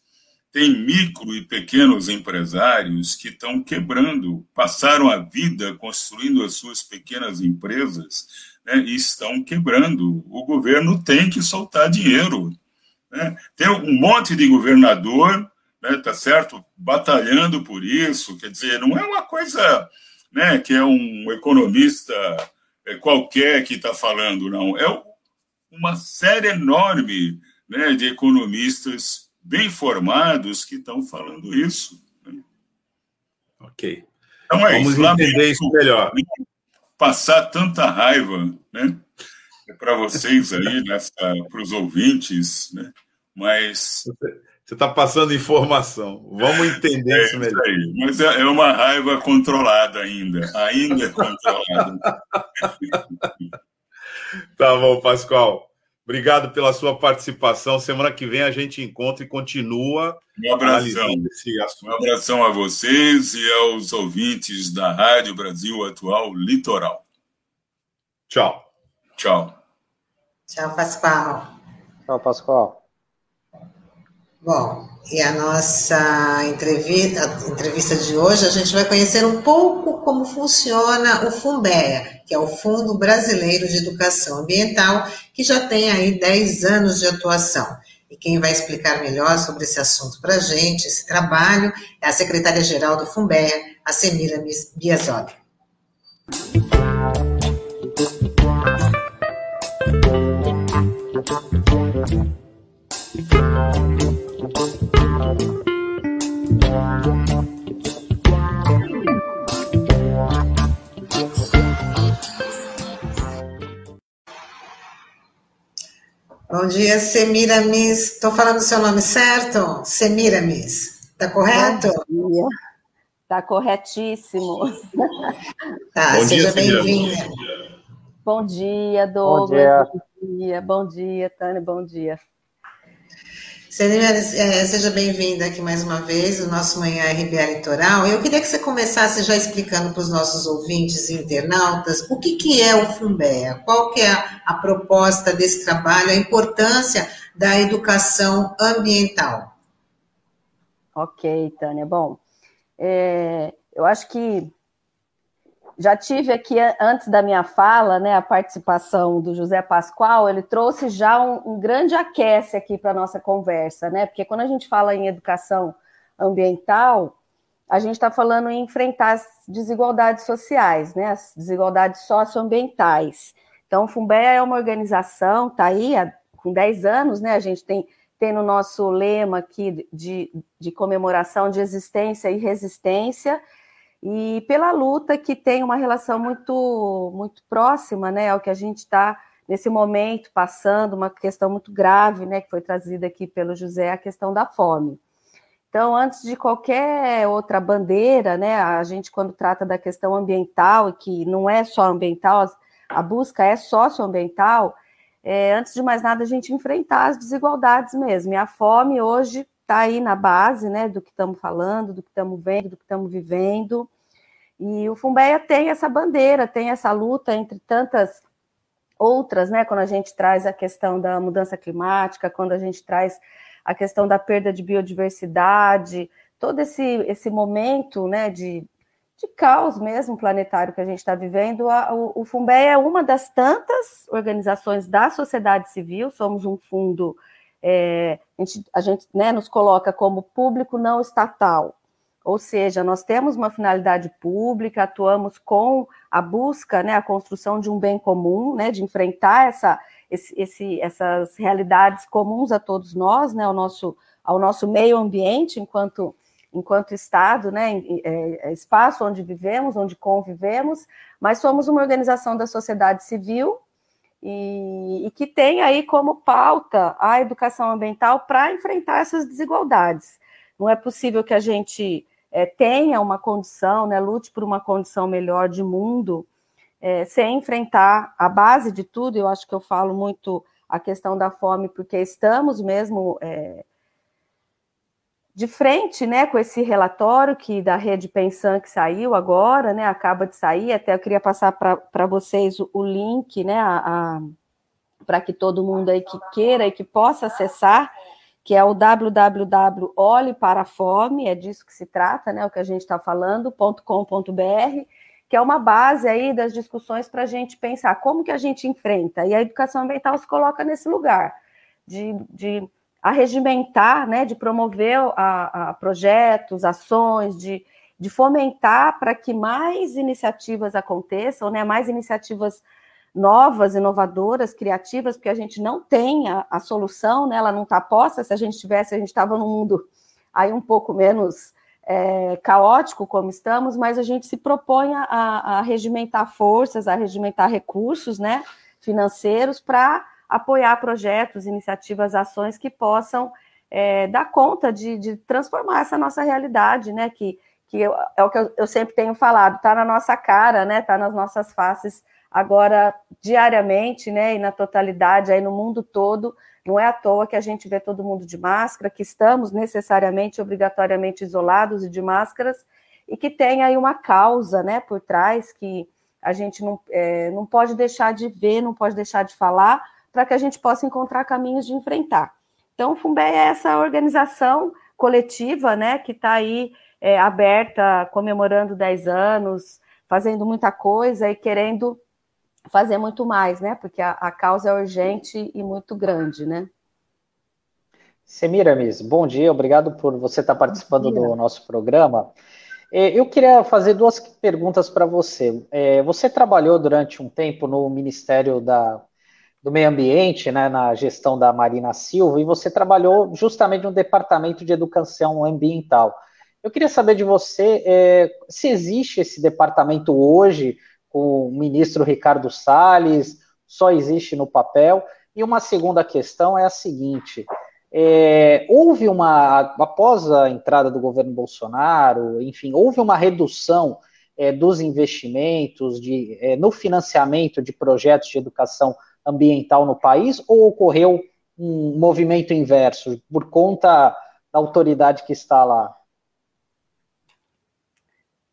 Tem micro e pequenos empresários que estão quebrando, passaram a vida construindo as suas pequenas empresas né, e estão quebrando. O governo tem que soltar dinheiro. Né? Tem um monte de governador, né, tá certo, batalhando por isso. Quer dizer, não é uma coisa né, que é um economista qualquer que está falando, não. É uma série enorme né, de economistas bem formados que estão falando isso. Né? Ok. Então é Vamos isso. entender isso melhor passar tanta raiva, né? Para vocês aí, para os ouvintes, né? Mas. Você está passando informação. Vamos entender é, isso melhor. Aí. Mas é, é uma raiva controlada ainda. Ainda é controlada. <laughs> tá bom, Pascoal. Obrigado pela sua participação. Semana que vem a gente encontra e continua. Um abração. Um abração a vocês e aos ouvintes da Rádio Brasil Atual Litoral. Tchau. Tchau. Tchau, Pascoal. Tchau, Pascoal. Bom, e a nossa entrevista, a entrevista de hoje, a gente vai conhecer um pouco como funciona o FUNBEA, que é o Fundo Brasileiro de Educação Ambiental, que já tem aí 10 anos de atuação. E quem vai explicar melhor sobre esse assunto para a gente, esse trabalho, é a secretária-geral do FUNBEA, a Semira Biasoli. Bom dia, Semiramis. Estou falando o seu nome certo? Semiramis. Está correto? Bom dia. Está corretíssimo. Tá, Bom seja bem-vinda. Bom dia, Douglas. Bom dia. Bom dia, bom dia, Tânia, bom dia. É, seja bem-vinda aqui mais uma vez, o nosso Manhã RBA Litoral. Eu queria que você começasse já explicando para os nossos ouvintes e internautas o que, que é o FUNBEA, qual que é a, a proposta desse trabalho, a importância da educação ambiental. Ok, Tânia. Bom, é, eu acho que já tive aqui, antes da minha fala, né, a participação do José Pascoal, ele trouxe já um, um grande aquece aqui para nossa conversa, né? Porque quando a gente fala em educação ambiental, a gente está falando em enfrentar as desigualdades sociais, né? As desigualdades socioambientais. Então, o Fumbea é uma organização, está aí há, com 10 anos, né? A gente tem, tem no nosso lema aqui de, de comemoração de existência e resistência, e pela luta que tem uma relação muito, muito próxima né, ao que a gente está nesse momento passando, uma questão muito grave, né, que foi trazida aqui pelo José, a questão da fome. Então, antes de qualquer outra bandeira, né, a gente, quando trata da questão ambiental, que não é só ambiental, a busca é socioambiental, é, antes de mais nada, a gente enfrentar as desigualdades mesmo. E a fome hoje está aí na base né, do que estamos falando, do que estamos vendo, do que estamos vivendo. E o Fumbeia tem essa bandeira, tem essa luta entre tantas outras, né? Quando a gente traz a questão da mudança climática, quando a gente traz a questão da perda de biodiversidade, todo esse, esse momento né, de, de caos mesmo planetário que a gente está vivendo, a, o, o Fumbeia é uma das tantas organizações da sociedade civil, somos um fundo é, a gente, a gente né, nos coloca como público não estatal, ou seja, nós temos uma finalidade pública, atuamos com a busca, né, a construção de um bem comum, né, de enfrentar essa, esse, esse, essas realidades comuns a todos nós, né, ao nosso, ao nosso meio ambiente enquanto, enquanto Estado, né, é, é espaço onde vivemos, onde convivemos, mas somos uma organização da sociedade civil e, e que tem aí como pauta a educação ambiental para enfrentar essas desigualdades. Não é possível que a gente é, tenha uma condição, né, lute por uma condição melhor de mundo, é, sem enfrentar a base de tudo. Eu acho que eu falo muito a questão da fome, porque estamos mesmo é, de frente, né, com esse relatório que da Rede Pensan que saiu agora, né, acaba de sair, até eu queria passar para vocês o, o, link, né, para que todo mundo aí que queira e que possa acessar, que é o www para a Fome, é disso que se trata, né, o que a gente está falando, .com.br, que é uma base aí das discussões para a gente pensar como que a gente enfrenta, e a educação ambiental se coloca nesse lugar, de, de a regimentar, né, de promover a, a projetos, ações, de, de fomentar para que mais iniciativas aconteçam, né, mais iniciativas novas, inovadoras, criativas, porque a gente não tem a, a solução, né, ela não está posta, se a gente tivesse, a gente estava num mundo aí um pouco menos é, caótico como estamos, mas a gente se propõe a, a regimentar forças, a regimentar recursos, né, financeiros para apoiar projetos, iniciativas, ações que possam é, dar conta de, de, transformar essa nossa realidade, né? Que, que eu, é o que eu, eu sempre tenho falado, está na nossa cara, né? Está nas nossas faces Agora, diariamente, né, e na totalidade, aí no mundo todo, não é à toa que a gente vê todo mundo de máscara, que estamos necessariamente, obrigatoriamente isolados e de máscaras, e que tem aí uma causa, né, por trás, que a gente não, é, não pode deixar de ver, não pode deixar de falar, para que a gente possa encontrar caminhos de enfrentar. Então, o Fumbé é essa organização coletiva, né, que está aí é, aberta, comemorando 10 anos, fazendo muita coisa e querendo fazer muito mais, né, porque a, a causa é urgente e muito grande, né. Semiramis, bom dia, obrigado por você estar participando do nosso programa. É, eu queria fazer duas perguntas para você. É, você trabalhou durante um tempo no Ministério da do Meio Ambiente, né, na gestão da Marina Silva, e você trabalhou justamente no Departamento de Educação Ambiental. Eu queria saber de você é, se existe esse departamento hoje, com o ministro Ricardo Salles, só existe no papel. E uma segunda questão é a seguinte: é, houve uma, após a entrada do governo Bolsonaro, enfim, houve uma redução é, dos investimentos de, é, no financiamento de projetos de educação ambiental no país ou ocorreu um movimento inverso por conta da autoridade que está lá?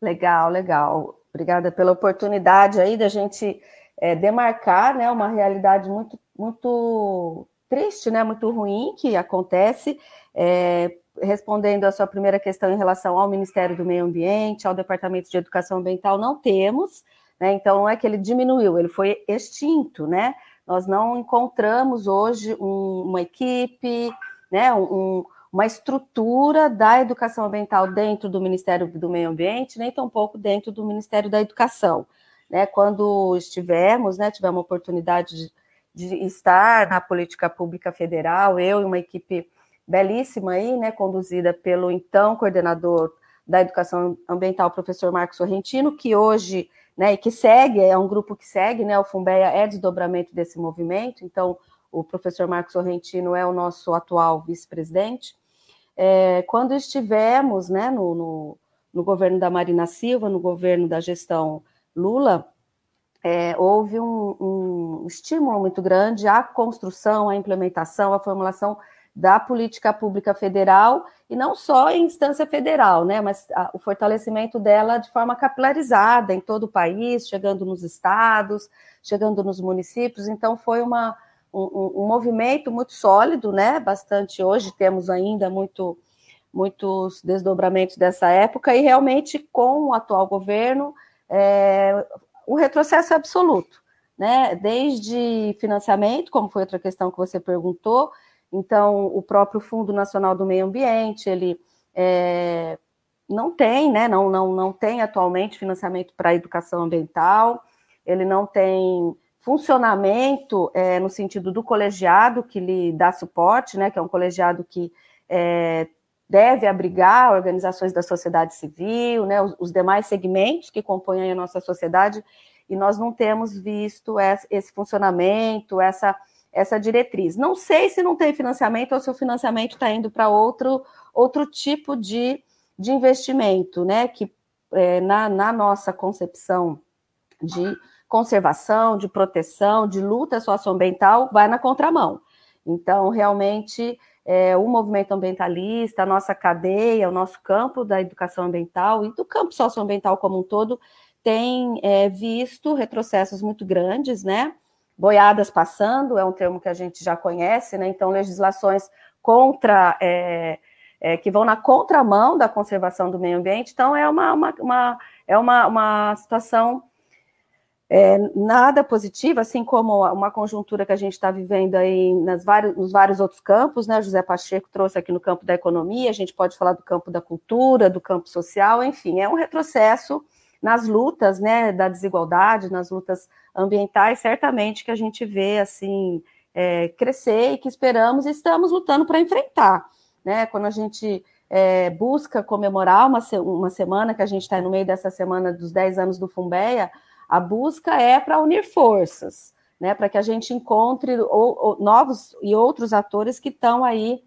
Legal, legal. Obrigada pela oportunidade aí da gente é, demarcar né, uma realidade muito, muito triste, né, muito ruim que acontece. É, respondendo a sua primeira questão em relação ao Ministério do Meio Ambiente, ao Departamento de Educação Ambiental, não temos, né? Então não é que ele diminuiu, ele foi extinto, né? Nós não encontramos hoje um, uma equipe, né, um, uma estrutura da educação ambiental dentro do Ministério do Meio Ambiente, nem tampouco dentro do Ministério da Educação. Né, quando estivermos, né, tivemos a oportunidade de, de estar na política pública federal, eu e uma equipe belíssima aí, né, conduzida pelo então coordenador da educação ambiental, professor Marcos Sorrentino, que hoje né, e que segue, é um grupo que segue, né, o Fumbeia é desdobramento desse movimento, então o professor Marcos Sorrentino é o nosso atual vice-presidente. É, quando estivemos né, no, no, no, governo da Marina Silva, no governo da gestão Lula, é, houve um, um estímulo muito grande à construção, à implementação, à formulação da política pública federal e não só em instância federal, né, mas a, o fortalecimento dela de forma capilarizada em todo o país, chegando nos estados, chegando nos municípios. Então foi uma, um, um movimento muito sólido, né, bastante hoje temos ainda muito muitos desdobramentos dessa época e realmente com o atual governo é, o retrocesso é absoluto, né, desde financiamento, como foi outra questão que você perguntou, então, o próprio Fundo Nacional do Meio Ambiente, ele é, não tem, né, não, não, não tem atualmente financiamento para educação ambiental, ele não tem funcionamento é, no sentido do colegiado que lhe dá suporte, né, que é um colegiado que é, deve abrigar organizações da sociedade civil, né, os, os, demais segmentos que compõem a nossa sociedade, e nós não temos visto esse funcionamento, essa essa diretriz. Não sei se não tem financiamento ou se o financiamento está indo para outro, outro tipo de, de investimento, né? Que é, na, na nossa concepção de conservação, de proteção, de luta socioambiental, vai na contramão. Então, realmente, é, o movimento ambientalista, a nossa cadeia, o nosso campo da educação ambiental e do campo socioambiental como um todo, tem é, visto retrocessos muito grandes, né? Boiadas passando, é um termo que a gente já conhece, né? Então, legislações contra, é, é, que vão na contramão da conservação do meio ambiente, então é uma, uma, uma é uma, uma situação é, nada positiva, assim como uma conjuntura que a gente está vivendo aí nas vários, nos vários outros campos, né? José Pacheco trouxe aqui no campo da economia, a gente pode falar do campo da cultura, do campo social, enfim, é um retrocesso nas lutas, né, da desigualdade, nas lutas ambientais, certamente que a gente vê assim é, crescer e que esperamos e estamos lutando para enfrentar, né? Quando a gente é, busca comemorar uma, uma semana, que a gente está no meio dessa semana dos 10 anos do Fumbeia, a busca é para unir forças, né? Para que a gente encontre ou, ou, novos e outros atores que estão aí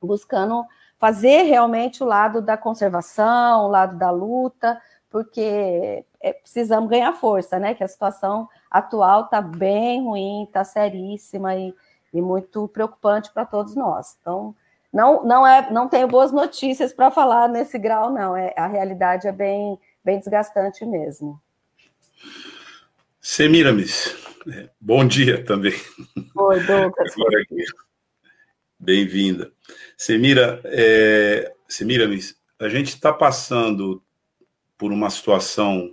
buscando fazer realmente o lado da conservação, o lado da luta, porque é, precisamos ganhar força, né? Que a situação atual está bem ruim, está seríssima e, e muito preocupante para todos nós. Então, não, não, é, não tenho boas notícias para falar nesse grau, não. É, a realidade é bem, bem desgastante mesmo. Semiramis, é, bom dia também. Oi, Douglas. <laughs> Bem-vinda. Semira, é, Semiramis, a gente está passando por uma situação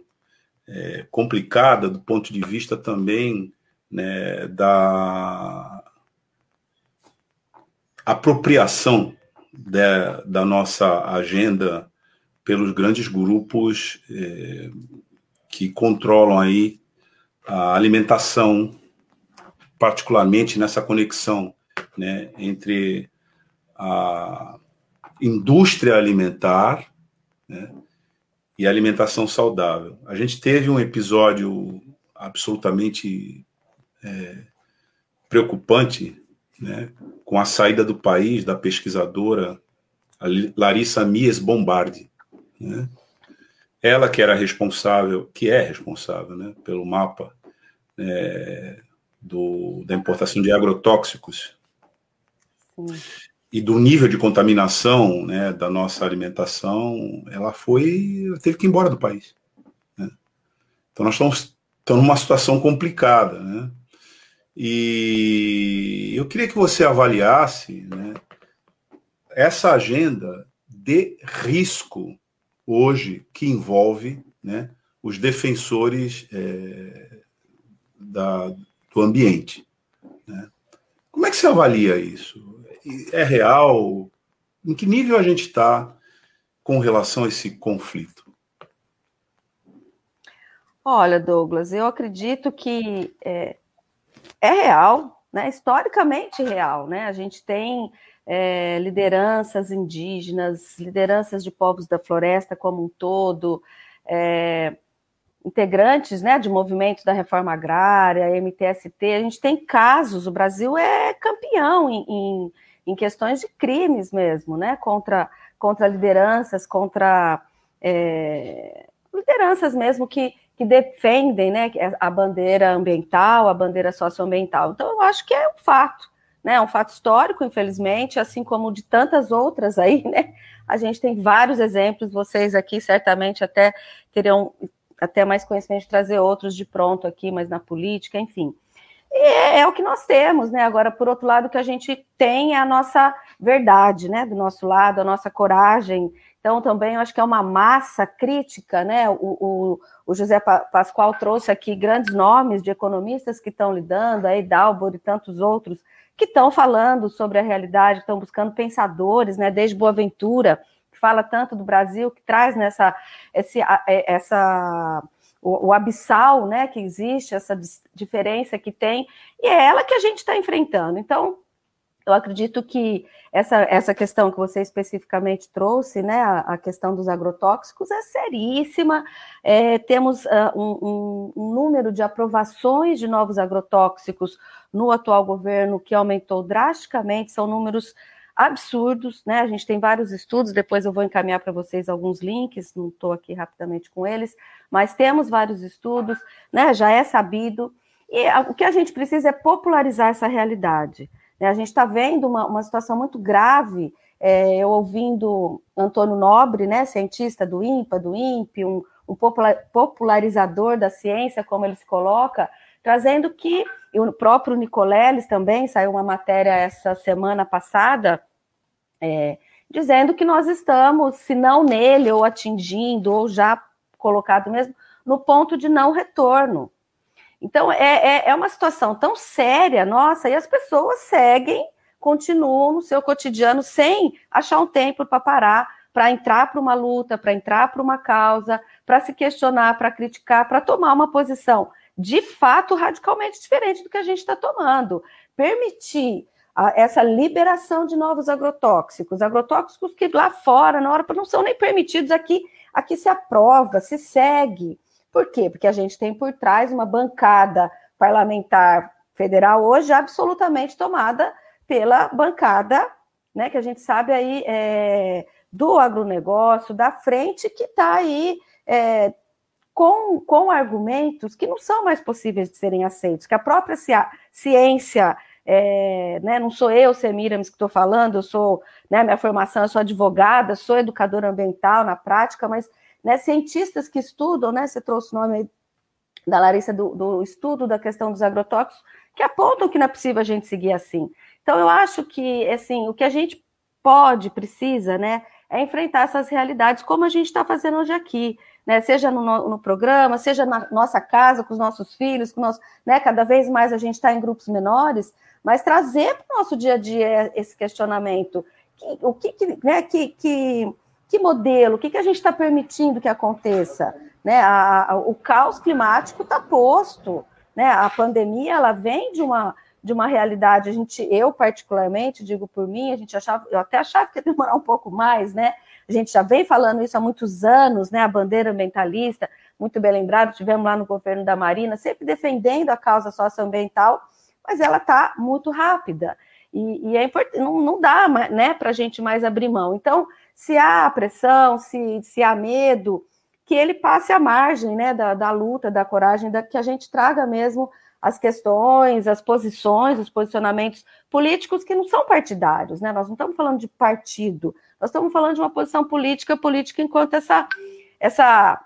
é, complicada do ponto de vista também né, da apropriação da, da nossa agenda pelos grandes grupos é, que controlam aí a alimentação, particularmente nessa conexão né, entre a indústria alimentar né, e alimentação saudável. A gente teve um episódio absolutamente é, preocupante né, com a saída do país da pesquisadora Larissa Mies Bombardi. Né? Ela que era responsável, que é responsável né, pelo mapa é, do, da importação de agrotóxicos Sim e do nível de contaminação né, da nossa alimentação, ela foi, ela teve que ir embora do país. Né? Então nós estamos, estamos numa situação complicada, né? E eu queria que você avaliasse né, essa agenda de risco hoje que envolve né, os defensores é, da, do ambiente. Né? Como é que você avalia isso? É real? Em que nível a gente está com relação a esse conflito? Olha, Douglas, eu acredito que é, é real, né? historicamente real. Né? A gente tem é, lideranças indígenas, lideranças de povos da floresta como um todo, é, integrantes né, de movimentos da reforma agrária, MTST, a gente tem casos, o Brasil é campeão em, em, em questões de crimes mesmo, né? Contra, contra lideranças, contra é, lideranças mesmo que, que defendem né, a bandeira ambiental, a bandeira socioambiental. Então, eu acho que é um fato, né? É um fato histórico, infelizmente, assim como de tantas outras aí, né? A gente tem vários exemplos, vocês aqui certamente até terão até mais conhecimento de trazer outros de pronto aqui, mas na política, enfim. É, é, o que nós temos, né? Agora, por outro lado, o que a gente tem é a nossa verdade, né? Do nosso lado, a nossa coragem. Então, também acho que é uma massa crítica, né? O, o, o José Pascoal trouxe aqui grandes nomes de economistas que estão lidando, aí Dalbor e tantos outros, que estão falando sobre a realidade, estão buscando pensadores, né? Desde Boaventura, que fala tanto do Brasil, que traz nessa esse, é, essa o, o abissal né, que existe, essa diferença que tem, e é ela que a gente está enfrentando. Então, eu acredito que essa, essa questão que você especificamente trouxe, né, a, a questão dos agrotóxicos, é seríssima. É, temos uh, um, um, um, número de aprovações de novos agrotóxicos no atual governo que aumentou drasticamente, são números absurdos, né? A gente tem vários estudos, depois eu vou encaminhar para vocês alguns links, não estou aqui rapidamente com eles, mas temos vários estudos, né? Já é sabido. E o que a gente precisa é popularizar essa realidade. Né? A gente está vendo uma, uma situação muito grave. É, eu ouvindo Antônio Nobre, né, cientista do INPA, do INPE, um, um popularizador da ciência, como ele se coloca, trazendo que e o próprio Nicoleles também saiu uma matéria essa semana passada é, dizendo que nós estamos, se não nele, ou atingindo, ou já colocado mesmo, no ponto de não retorno. Então, é, é, é uma situação tão séria, nossa, e as pessoas seguem, continuam no seu cotidiano sem achar um tempo para parar, para entrar para uma luta, para entrar para uma causa, para se questionar, para criticar, para tomar uma posição de fato radicalmente diferente do que a gente está tomando. Permitir a, essa liberação de novos agrotóxicos, agrotóxicos que lá fora, na hora, não são nem permitidos aqui, aqui se aprova, se segue. Por quê? Porque a gente tem por trás uma bancada parlamentar federal hoje absolutamente tomada pela bancada, né, que a gente sabe aí é, do agronegócio, da frente, que está aí é, com, com argumentos que não são mais possíveis de serem aceitos, que a própria ciência, é, né, não sou eu, Semiramis, que estou falando, eu sou, né, minha formação, eu sou advogada, sou educadora ambiental na prática, mas né, cientistas que estudam, né, você trouxe o nome da Larissa do, do estudo da questão dos agrotóxicos, que apontam que não é possível a gente seguir assim. Então, eu acho que, assim, o que a gente pode, precisa, né, é enfrentar essas realidades como a gente está fazendo hoje aqui, né, seja no, no, programa, seja na nossa casa, com os nossos filhos, com nosso, né, cada vez mais a gente está em grupos menores, mas trazer para o nosso dia a dia esse questionamento, que, o que, que, né, que, que, que modelo, o que, que a gente está permitindo que aconteça, né, a, a, o caos climático está posto, né, a pandemia ela vem de uma de uma realidade, a gente, eu particularmente, digo por mim, a gente achava, eu até achava que ia demorar um pouco mais, né? A gente já vem falando isso há muitos anos, né? A bandeira ambientalista, muito bem lembrado, tivemos lá no governo da Marina, sempre defendendo a causa socioambiental, mas ela está muito rápida. E, e é não, não dá né, para a gente mais abrir mão. Então, se há pressão, se, se há medo, que ele passe à margem né, da, da luta, da coragem, da, que a gente traga mesmo as questões, as posições, os posicionamentos políticos que não são partidários, né? Nós não estamos falando de partido, nós estamos falando de uma posição política, política enquanto essa, essa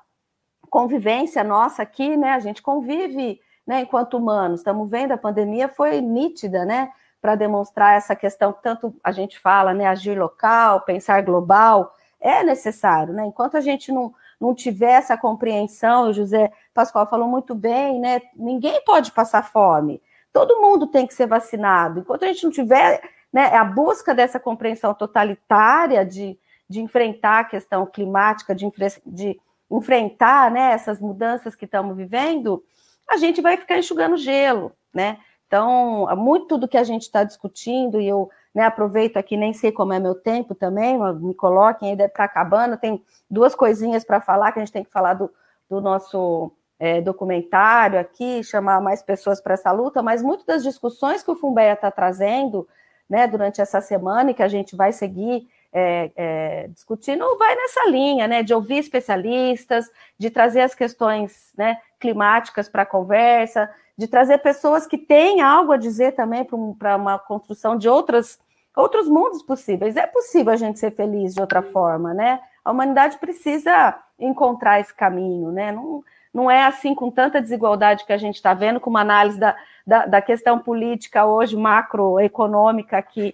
convivência nossa aqui, né? A gente convive, né? Enquanto humanos, estamos vendo a pandemia foi nítida, né? Para demonstrar essa questão, tanto a gente fala, né? Agir local, pensar global, é necessário, né? Enquanto a gente não não tiver essa compreensão, o José Pascoal falou muito bem, né? Ninguém pode passar fome. Todo mundo tem que ser vacinado. Enquanto a gente não tiver né, a busca dessa compreensão totalitária de, de enfrentar a questão climática, de, de enfrentar né, essas mudanças que estamos vivendo, a gente vai ficar enxugando gelo, né? Então, muito do que a gente está discutindo, e eu né, aproveito aqui, nem sei como é meu tempo também, me coloquem, ainda está acabando, tem duas coisinhas para falar, que a gente tem que falar do, do nosso é, documentário aqui, chamar mais pessoas para essa luta, mas muitas das discussões que o Fumbeia está trazendo né, durante essa semana e que a gente vai seguir é, é, discutindo, vai nessa linha, né, de ouvir especialistas, de trazer as questões né, climáticas para a conversa, de trazer pessoas que têm algo a dizer também para uma construção de outras, outros mundos possíveis. É possível a gente ser feliz de outra forma, né? A humanidade precisa encontrar esse caminho, né? Não, não é assim com tanta desigualdade que a gente está vendo, com uma análise da, da, da, questão política hoje, macroeconômica que,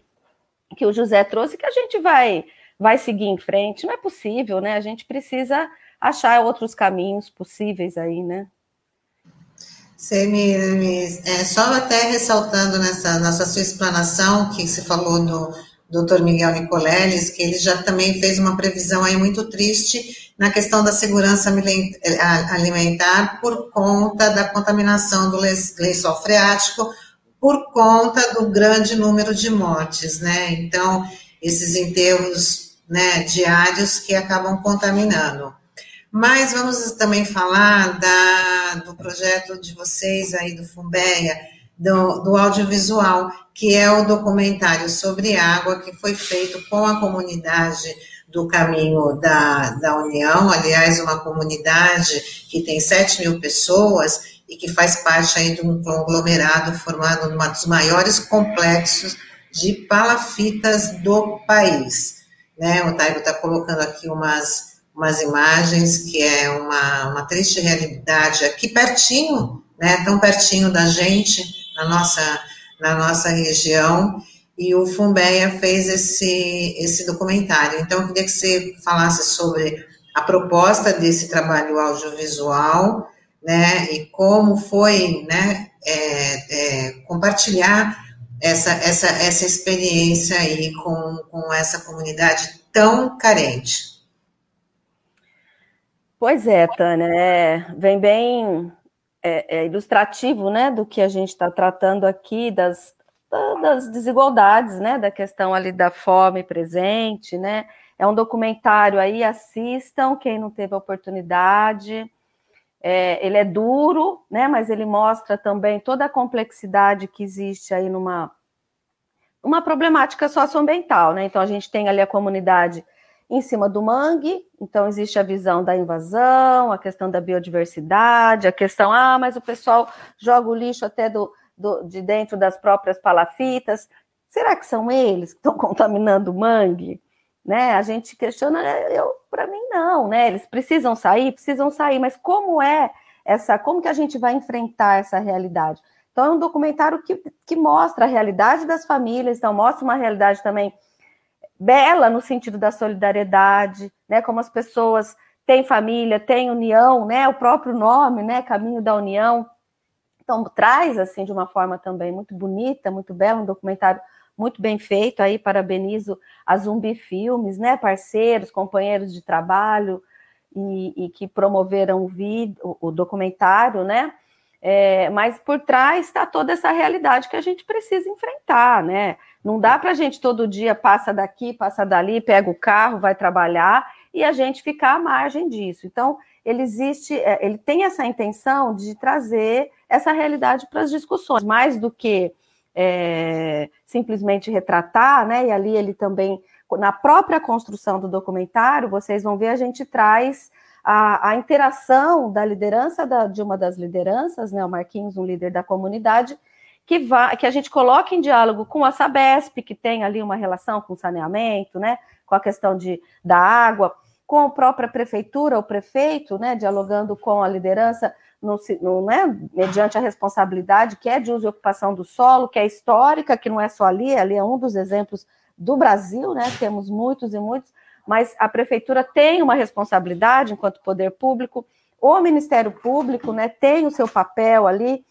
que o José trouxe, que a gente vai, vai seguir em frente. Não é possível, né? A gente precisa achar outros caminhos possíveis aí, né? Semiramis, é, só até ressaltando nessa, nessa sua explanação, que você falou do Dr. Miguel Nicoleles, que ele já também fez uma previsão aí muito triste na questão da segurança alimentar por conta da contaminação do lençol freático, por conta do grande número de mortes, né? Então, esses enterros né, diários que acabam contaminando. Mas vamos também falar da, do projeto de vocês aí do Fumbeia, do, do audiovisual, que é o documentário sobre água que foi feito com a comunidade do Caminho da, da União, aliás, uma comunidade que tem 7 mil pessoas e que faz parte aí de um conglomerado formado um dos maiores complexos de palafitas do país. Né? O Taigo está colocando aqui umas umas imagens que é uma, uma triste realidade aqui pertinho, né, tão pertinho da gente, na nossa, na nossa região, e o Fumbeia fez esse, esse documentário. Então, eu queria que você falasse sobre a proposta desse trabalho audiovisual, né, e como foi, né, é, é, compartilhar essa, essa, essa experiência aí com, com essa comunidade tão carente. Pois é, Tânia, é, vem bem é, é ilustrativo né, do que a gente está tratando aqui, das, das desigualdades, né, da questão ali da fome presente, né? É um documentário aí, assistam, quem não teve a oportunidade. É, ele é duro, né, mas ele mostra também toda a complexidade que existe aí numa uma problemática socioambiental, né? Então a gente tem ali a comunidade em cima do mangue, então existe a visão da invasão, a questão da biodiversidade, a questão, ah, mas o pessoal joga o lixo até do, do de dentro das próprias palafitas. Será que são eles que estão <laughs> contaminando o mangue? Né? A gente questiona, eu, para mim não, né? Eles precisam sair, precisam sair, mas como é essa, como que a gente vai enfrentar essa realidade? Então, é um documentário que, que mostra a realidade das famílias, então mostra uma realidade também bela no sentido da solidariedade, né? Como as pessoas têm família, têm união, né? O próprio nome, né? Caminho da União. Então traz assim de uma forma também muito bonita, muito bela, um documentário muito bem feito. Aí parabenizo a Zumbi Filmes, né? Parceiros, companheiros de trabalho e, e que promoveram o, vídeo, o documentário, né? É, mas por trás está toda essa realidade que a gente precisa enfrentar, né? Não dá para a gente todo dia passa daqui, passa dali, pega o carro, vai trabalhar e a gente ficar à margem disso. Então, ele existe, é, ele tem essa intenção de trazer essa realidade para as discussões, mais do que é, simplesmente retratar, né? E ali ele também, na própria construção do documentário, vocês vão ver, a gente traz a, a interação da liderança da, de uma das lideranças, né, o Marquinhos, um líder da comunidade, que, vá, que a gente coloque em diálogo com a Sabesp, que tem ali uma relação com saneamento, né, com a questão de, da água, com a própria prefeitura, o prefeito, né, dialogando com a liderança, no, no, né, mediante a responsabilidade que é de uso e ocupação do solo, que é histórica, que não é só ali, ali é um dos exemplos do Brasil, né, temos muitos e muitos, mas a prefeitura tem uma responsabilidade enquanto poder público, o Ministério Público né, tem o seu papel ali.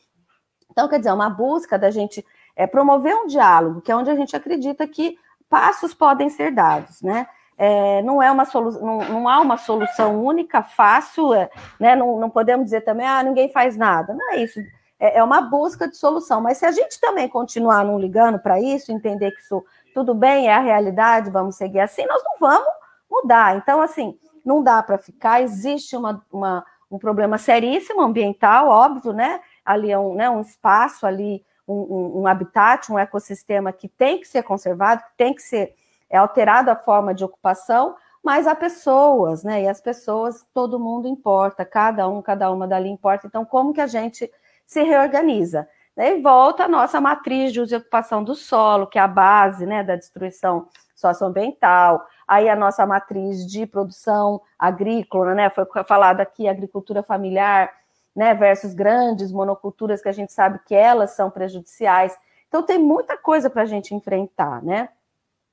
Então, quer dizer, é uma busca da gente é, promover um diálogo, que é onde a gente acredita que passos podem ser dados, né? É, não é uma solução, não, não, há uma solução única, fácil, é, né? Não, não, podemos dizer também, ah, ninguém faz nada. Não é isso. É, é uma busca de solução. Mas se a gente também continuar não ligando para isso, entender que isso tudo bem, é a realidade, vamos seguir assim, nós não vamos mudar. Então, assim, não dá para ficar, existe uma, uma, um problema seríssimo ambiental, óbvio, né? Ali é um, né, um espaço, ali, um, um, um habitat, um ecossistema que tem que ser conservado, que tem que ser é, alterado a forma de ocupação, mas há pessoas, né? E as pessoas, todo mundo importa, cada um, cada uma dali importa. Então, como que a gente se reorganiza? E volta a nossa matriz de uso e ocupação do solo, que é a base né, da destruição socioambiental, aí a nossa matriz de produção agrícola, né? Foi falado aqui agricultura familiar, né? Versus grandes monoculturas que a gente sabe que elas são prejudiciais. Então tem muita coisa para a gente enfrentar, né?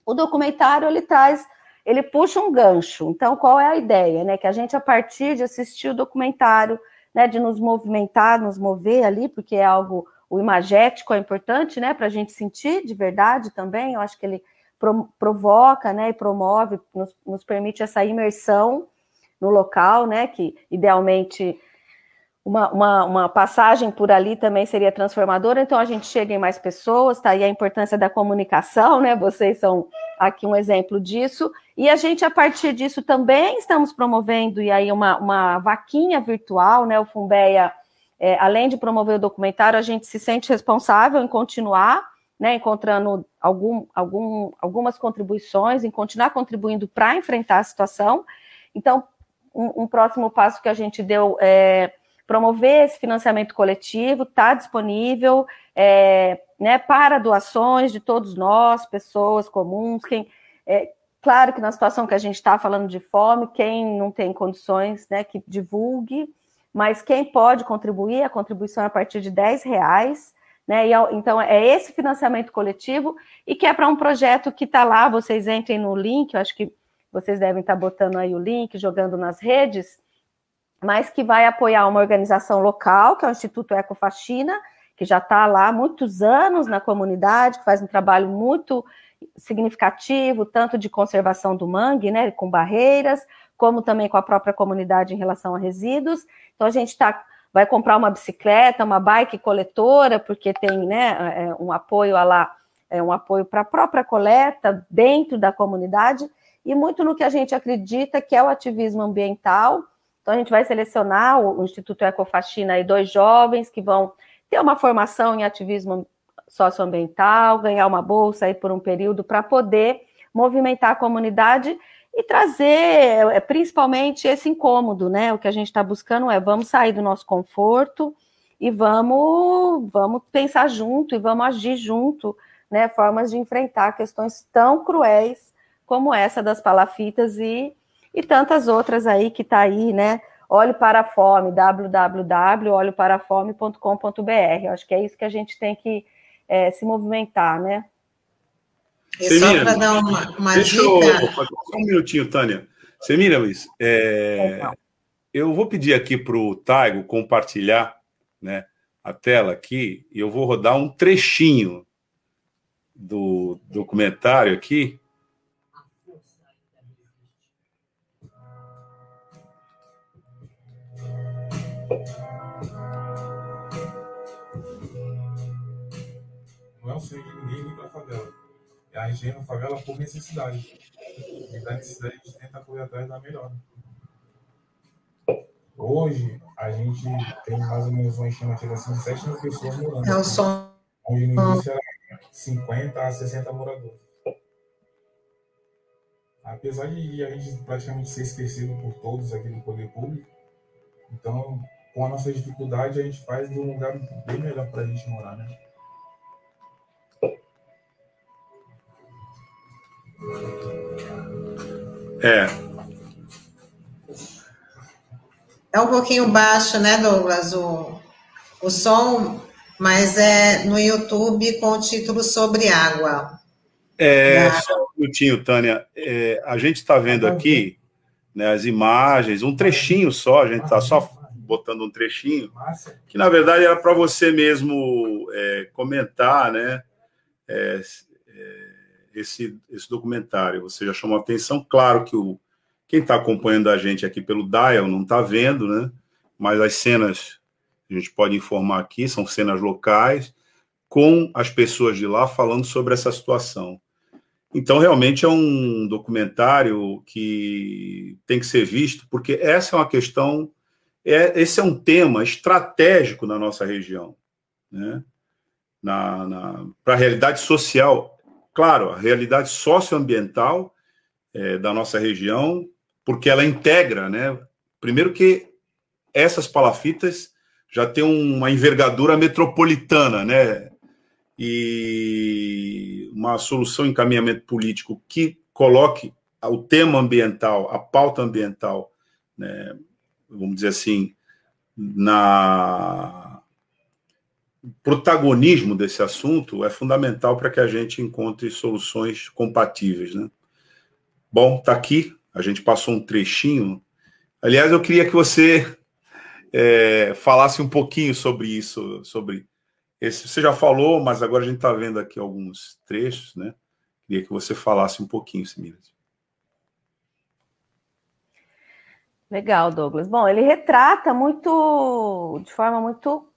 O documentário ele traz, ele puxa um gancho. Então qual é a ideia, né? Que a gente a partir de assistir o documentário, né? De nos movimentar, nos mover ali, porque é algo o imagético é importante, né? Para a gente sentir de verdade também. Eu acho que ele provoca né, e promove, nos, nos, permite essa imersão no local, né, que idealmente uma, uma, uma, passagem por ali também seria transformadora, então a gente chega em mais pessoas, tá? Aí a importância da comunicação, né, vocês são aqui um exemplo disso, e a gente, a partir disso, também estamos promovendo, e aí uma, uma vaquinha virtual, né, o Fumbeia, é, além de promover o documentário, a gente se sente responsável em continuar né, encontrando algum, algum, algumas contribuições, em continuar contribuindo para enfrentar a situação. Então, um, um, próximo passo que a gente deu é promover esse financiamento coletivo, está disponível é, né, para doações de todos nós, pessoas comuns, quem. É, claro que na situação que a gente está falando de fome, quem não tem condições, né, que divulgue, mas quem pode contribuir, a contribuição é a partir de 10 reais. Né? E, então, é esse financiamento coletivo e que é para um projeto que está lá, vocês entrem no link, eu acho que vocês devem estar tá botando aí o link, jogando nas redes, mas que vai apoiar uma organização local, que é o Instituto Ecofaxina, que já está lá há muitos anos na comunidade, que faz um trabalho muito significativo, tanto de conservação do mangue, né, com barreiras, como também com a própria comunidade em relação a resíduos. Então, a gente está vai comprar uma bicicleta, uma bike coletora, porque tem né, é, um apoio a lá, é, um apoio para a própria coleta dentro da comunidade, e muito no que a gente acredita que é o ativismo ambiental. Então, a gente vai selecionar o, Instituto Ecofaxina e dois jovens que vão ter uma formação em ativismo socioambiental, ganhar uma bolsa aí por um período para poder movimentar a comunidade e trazer é, principalmente esse incômodo, né? O que a gente está buscando é vamos sair do nosso conforto e vamos, vamos pensar junto e vamos agir junto, né? Formas de enfrentar questões tão cruéis como essa das palafitas e, e tantas outras aí que está aí, né? Olhe para a fome, www.olhoparafome.com.br. Acho que é isso que a gente tem que é, se movimentar, né? E só para dar uma, uma deixa dica. Eu, só um minutinho, Tânia. Você mira, Luiz? É, eu vou pedir aqui para o Taigo compartilhar né, a tela aqui e eu vou rodar um trechinho do documentário aqui. Não de ninguém para a favela. É a higiene na favela por necessidade. E da necessidade a gente tenta correr atrás da melhor. Hoje, a gente tem mais ou menos uma estimativa assim, de 7 mil pessoas morando. É o som. Onde no início era 50 a 60 moradores. Apesar de a gente praticamente ser esquecido por todos aqui do poder público, então, com a nossa dificuldade, a gente faz de um lugar bem melhor para a gente morar, né? É, é um pouquinho baixo, né, Douglas, o, o som, mas é no YouTube com o título Sobre Água. É, da... só um minutinho, Tânia. É, a gente está vendo aqui né, as imagens, um trechinho só, a gente está só botando um trechinho, que na verdade era para você mesmo é, comentar, né, é, é, esse, esse documentário. Você já chamou a atenção, claro que o, quem está acompanhando a gente aqui pelo Dial não está vendo, né? Mas as cenas, a gente pode informar aqui, são cenas locais, com as pessoas de lá falando sobre essa situação. Então, realmente é um documentário que tem que ser visto, porque essa é uma questão, é, esse é um tema estratégico na nossa região, né? na, na para a realidade social. Claro, a realidade socioambiental é, da nossa região porque ela integra, né? Primeiro que essas palafitas já têm uma envergadura metropolitana, né? E uma solução encaminhamento político que coloque o tema ambiental, a pauta ambiental, né? Vamos dizer assim, na protagonismo desse assunto é fundamental para que a gente encontre soluções compatíveis, né? Bom, tá aqui a gente passou um trechinho. Aliás, eu queria que você é, falasse um pouquinho sobre isso, sobre esse. Você já falou, mas agora a gente está vendo aqui alguns trechos, né? Queria que você falasse um pouquinho, Simiras. Legal, Douglas. Bom, ele retrata muito, de forma muito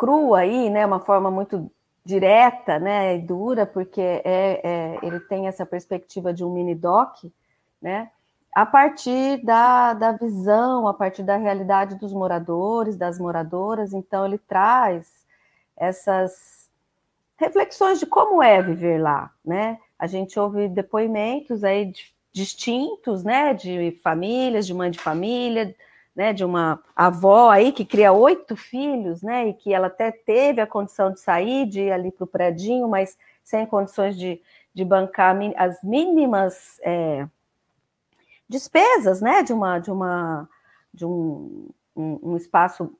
crua aí, né? Uma forma muito direta, né, e dura, porque é, é, ele tem essa perspectiva de um mini doc, né, a partir da, da visão, a partir da realidade dos moradores, das moradoras, então ele traz essas reflexões de como é viver lá, né, a gente ouve depoimentos aí distintos, né, de famílias, de mãe de família, né, de uma avó aí que cria oito filhos, né, e que ela até teve a condição de sair, de ir ali para o predinho, mas sem condições de, de bancar as mínimas é, despesas, né, de uma de uma de um, um, um espaço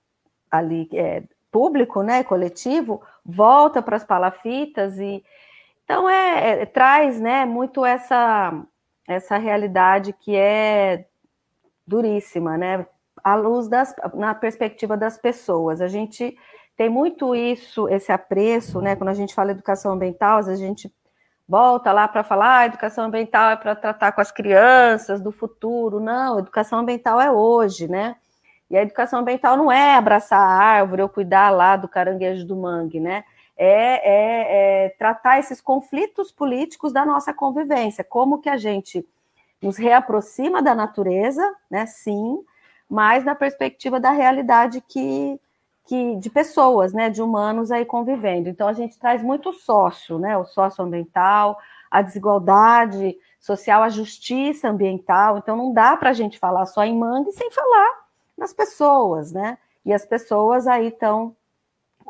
ali é, público, né, coletivo, volta para as palafitas e então é, é, traz, né, muito essa essa realidade que é duríssima, né? À luz das, na perspectiva das pessoas. A gente tem muito isso, esse apreço, né? Quando a gente fala educação ambiental, a gente volta lá para falar, ah, educação ambiental é para tratar com as crianças do futuro. Não, educação ambiental é hoje, né? E a educação ambiental não é abraçar a árvore ou cuidar lá do caranguejo do mangue, né? É, é, é tratar esses conflitos políticos da nossa convivência, como que a gente nos reaproxima da natureza, né? Sim, mas na perspectiva da realidade que, que de pessoas, né, de humanos aí convivendo. Então a gente traz muito sócio, né, o socioambiental, a desigualdade social, a justiça ambiental. Então, não dá para a gente falar só em mangue sem falar nas pessoas, né? E as pessoas aí estão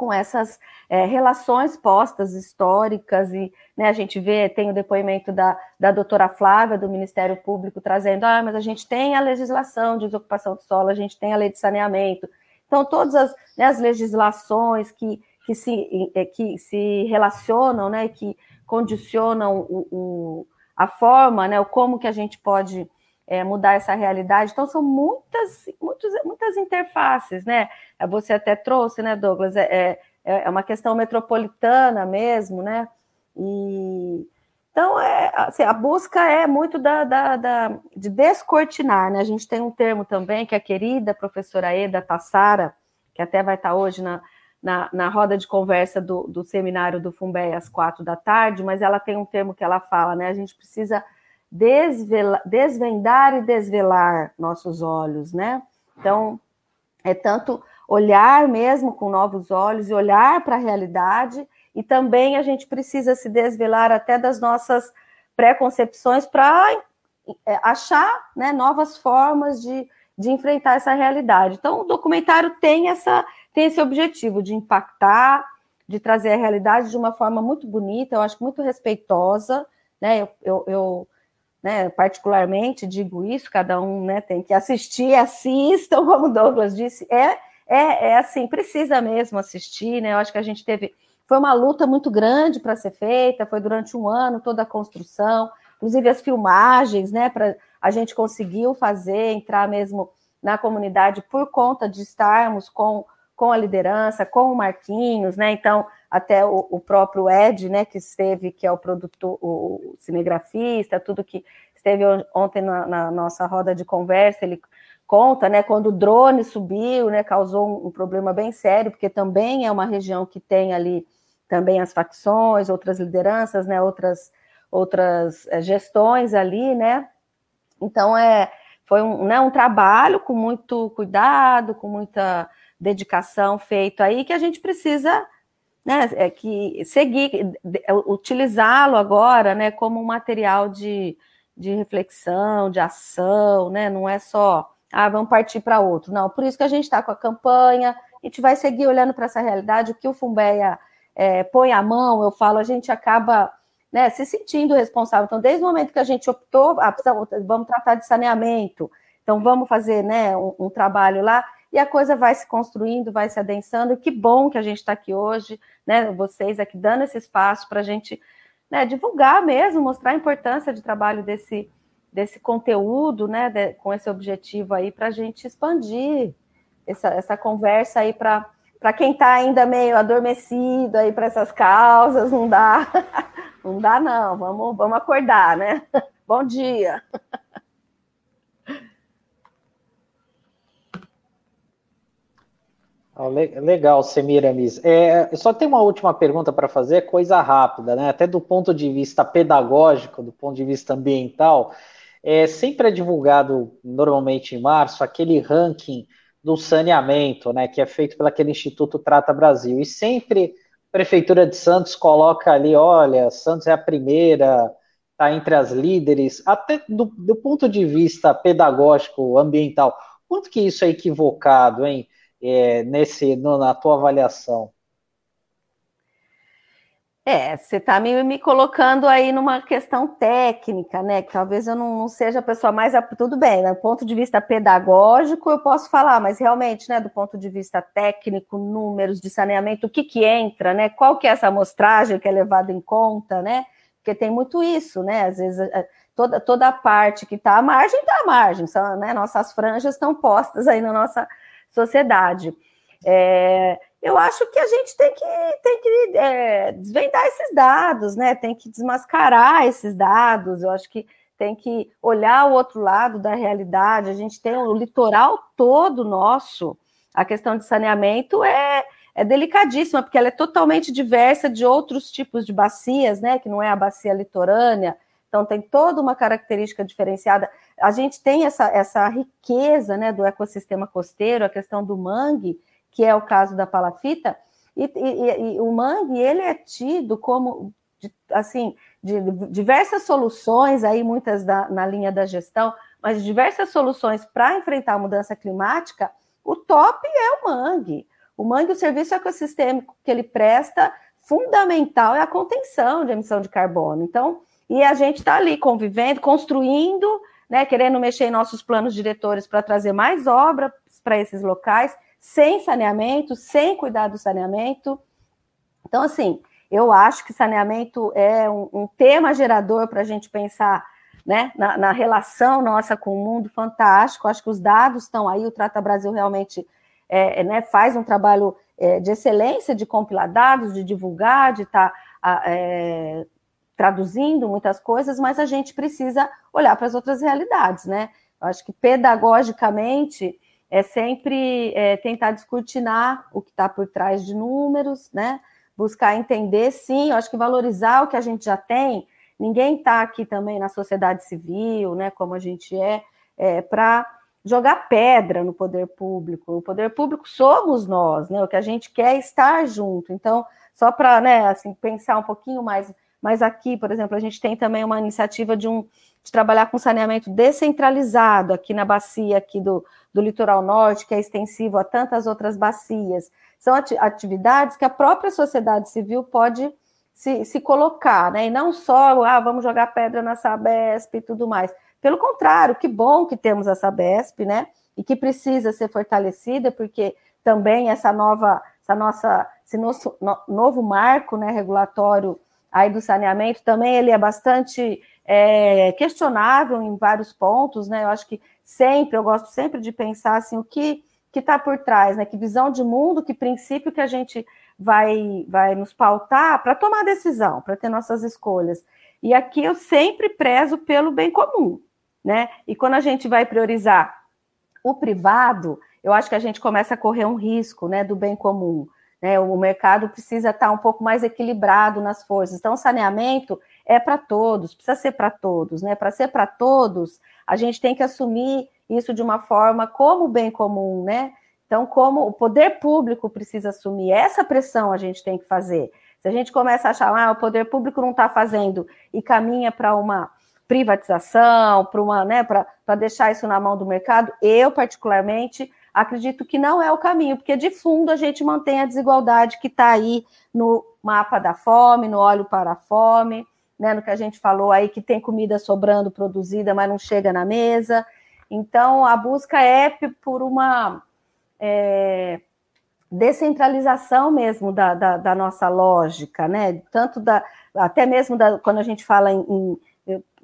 com essas é, relações postas históricas e né, a gente vê, tem o depoimento da, da doutora Flávia do Ministério Público trazendo, ah, mas a gente tem a legislação de desocupação de solo, a gente tem a lei de saneamento, então todas as, né, as legislações que, que, se, é, que se relacionam, né, que condicionam o, o, a forma, né, o como que a gente pode é, mudar essa realidade. Então, são muitas, muitas, muitas interfaces, né? Você até trouxe, né, Douglas? É, é, é uma questão metropolitana mesmo, né? E então é, assim, a busca é muito da, da, da, de descortinar, né? A gente tem um termo também que a querida professora Eda Tassara, que até vai estar hoje na, na, na roda de conversa do, do seminário do Fumbé às quatro da tarde, mas ela tem um termo que ela fala, né? A gente precisa desvendar e desvelar nossos olhos, né? Então, é tanto olhar mesmo com novos olhos e olhar para a realidade, e também a gente precisa se desvelar até das nossas preconcepções para é, achar né, novas formas de, de enfrentar essa realidade. Então, o documentário tem, essa, tem esse objetivo de impactar, de trazer a realidade de uma forma muito bonita, eu acho muito respeitosa, né? Eu, eu, eu né, particularmente digo isso, cada um né, tem que assistir, <laughs> assistam, como Douglas disse, é, é, é assim, precisa mesmo assistir, né? Eu acho que a gente teve. Foi uma luta muito grande para ser feita, foi durante um ano toda a construção, inclusive as filmagens, né? Pra, a gente conseguiu fazer, entrar mesmo na comunidade por conta de estarmos com, com a liderança, com o Marquinhos, né? Então, até o, o, próprio Ed, né, que esteve, que é o produtor, o cinegrafista, tudo que esteve ontem na, na, nossa roda de conversa, ele conta, né, quando o drone subiu, né, causou um, um, problema bem sério, porque também é uma região que tem ali também as facções, outras lideranças, né, outras outras é, gestões ali, né, então é foi um, né, um trabalho com muito cuidado, com muita dedicação feito aí que a gente precisa né, é que seguir, é, utilizá-lo agora, né, como um material de, de reflexão, de ação, né, não é só, ah, vamos partir para outro, não, por isso que a gente está com a campanha, a gente vai seguir olhando para essa realidade, o que o Fumbeia é, põe a mão, eu falo, a gente acaba né, se sentindo responsável, então desde o momento que a gente optou, ah, vamos tratar de saneamento, então vamos fazer, né, um, um trabalho lá, e a coisa vai se construindo, vai se adensando, que bom que a gente está aqui hoje, né, vocês aqui dando esse espaço para a gente né, divulgar mesmo, mostrar a importância de trabalho desse, desse conteúdo, né, de, com esse objetivo aí, para a gente expandir essa, essa conversa aí para para quem está ainda meio adormecido aí para essas causas, não dá, <laughs> não dá não, vamos, vamos acordar, né? Bom dia. Legal, Semiramis. É, só tem uma última pergunta para fazer, coisa rápida, né? Até do ponto de vista pedagógico, do ponto de vista ambiental, é, sempre é divulgado, normalmente em março, aquele ranking do saneamento, né? Que é feito pelo aquele Instituto Trata Brasil. E sempre a Prefeitura de Santos coloca ali, olha, Santos é a primeira, está entre as líderes, até do, do ponto de vista pedagógico, ambiental. Quanto que isso é equivocado, hein? É, nesse, no, na tua avaliação? É, você está me, me colocando aí numa questão técnica, né? Que talvez eu não, não seja a pessoa mais. Tudo bem, né? do ponto de vista pedagógico, eu posso falar, mas realmente, né, do ponto de vista técnico, números de saneamento, o que, que entra, né? Qual que é essa amostragem que é levada em conta, né? Porque tem muito isso, né? Às vezes toda, toda a parte que está à margem está à margem, são, né? Nossas franjas estão postas aí na nossa sociedade. É, eu acho que a gente tem que, tem que é, desvendar esses dados, né? Tem que desmascarar esses dados. Eu acho que tem que olhar o outro lado da realidade. A gente tem o litoral todo nosso. A questão de saneamento é, é delicadíssima, porque ela é totalmente diversa de outros tipos de bacias, né? Que não é a bacia litorânea. Então, tem toda uma característica diferenciada. A gente tem essa, essa riqueza né, do ecossistema costeiro, a questão do mangue, que é o caso da palafita, e, e, e o mangue ele é tido como assim, de diversas soluções, aí muitas da, na linha da gestão, mas diversas soluções para enfrentar a mudança climática, o top é o mangue. O mangue, o serviço ecossistêmico que ele presta, fundamental é a contenção de emissão de carbono. Então, e a gente está ali convivendo, construindo, né, querendo mexer em nossos planos diretores para trazer mais obras para esses locais, sem saneamento, sem cuidar do saneamento. Então, assim, eu acho que saneamento é um, um tema gerador para a gente pensar né, na, na, relação nossa com o mundo fantástico. Acho que os dados estão aí, o Trata Brasil realmente é, é né, faz um trabalho é, de excelência de compilar dados, de divulgar, de estar tá, é, traduzindo muitas coisas, mas a gente precisa olhar para as outras realidades, né? Eu acho que pedagogicamente é sempre é, tentar descortinar o que está por trás de números, né? Buscar entender, sim, eu acho que valorizar o que a gente já tem. Ninguém está aqui também na sociedade civil, né? Como a gente é, é para jogar pedra no poder público. O poder público somos nós, né? O que a gente quer é estar junto. Então, só para, né, assim, pensar um pouquinho mais, mas aqui, por exemplo, a gente tem também uma iniciativa de um de trabalhar com saneamento descentralizado aqui na bacia aqui do, do litoral norte, que é extensivo a tantas outras bacias. São atividades que a própria sociedade civil pode se, se colocar, né? E não só, ah, vamos jogar pedra na Sabesp e tudo mais. Pelo contrário, que bom que temos a Sabesp, né? E que precisa ser fortalecida, porque também essa nova, essa nossa, esse nosso, no, novo marco né, regulatório aí do saneamento, também ele é bastante é, questionável em vários pontos, né? Eu acho que sempre, eu gosto sempre de pensar assim, o que que está por trás, né? Que visão de mundo, que princípio que a gente vai, vai nos pautar para tomar decisão, para ter nossas escolhas. E aqui eu sempre prezo pelo bem comum, né? E quando a gente vai priorizar o privado, eu acho que a gente começa a correr um risco, né, do bem comum. Né? O mercado precisa estar um pouco mais equilibrado nas forças. Então, saneamento é para todos, precisa ser para todos, né? Para ser para todos, a gente tem que assumir isso de uma forma como bem comum, né? Então, como o poder público precisa assumir essa pressão, a gente tem que fazer. Se a gente começa a achar, ah, o poder público não está fazendo e caminha para uma privatização, para uma, né, para deixar isso na mão do mercado, eu particularmente acredito que não é o caminho, porque de fundo a gente mantém a desigualdade que está aí no mapa da fome, no óleo para a fome, né, no que a gente falou aí, que tem comida sobrando produzida, mas não chega na mesa. Então, a busca é por uma é, descentralização mesmo da, da, da, nossa lógica, né? Tanto da, até mesmo da, quando a gente fala em, em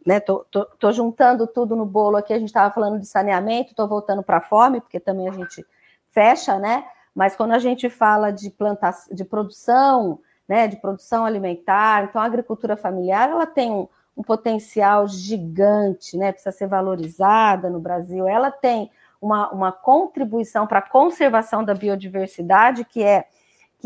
né, tô, tô, tô, juntando tudo no bolo aqui, a gente estava falando de saneamento, estou voltando para a fome, porque também a gente fecha, né? Mas quando a gente fala de plantação, de produção, né, de produção alimentar. Então, a agricultura familiar ela tem um, um potencial gigante, né, precisa ser valorizada no Brasil. Ela tem uma, uma contribuição para a conservação da biodiversidade que é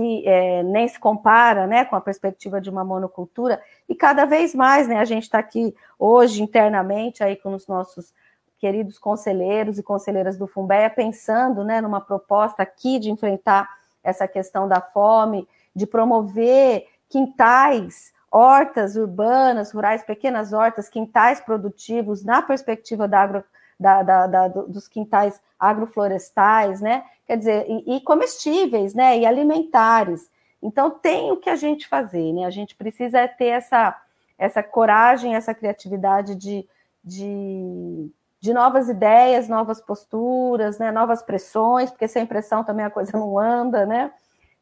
que é, nem se compara né, com a perspectiva de uma monocultura, e cada vez mais né, a gente está aqui hoje internamente aí com os nossos queridos conselheiros e conselheiras do Fumbeia pensando né, numa proposta aqui de enfrentar essa questão da fome, de promover quintais, hortas urbanas, rurais, pequenas hortas, quintais produtivos na perspectiva da agro, da, da, da, dos quintais agroflorestais, né? Quer dizer, e, e, comestíveis, né? E alimentares. Então tem o que a gente fazer, né? A gente precisa ter essa, essa coragem, essa criatividade de, de, de novas ideias, novas posturas, né? Novas pressões, porque sem pressão também a coisa <laughs> não anda, né?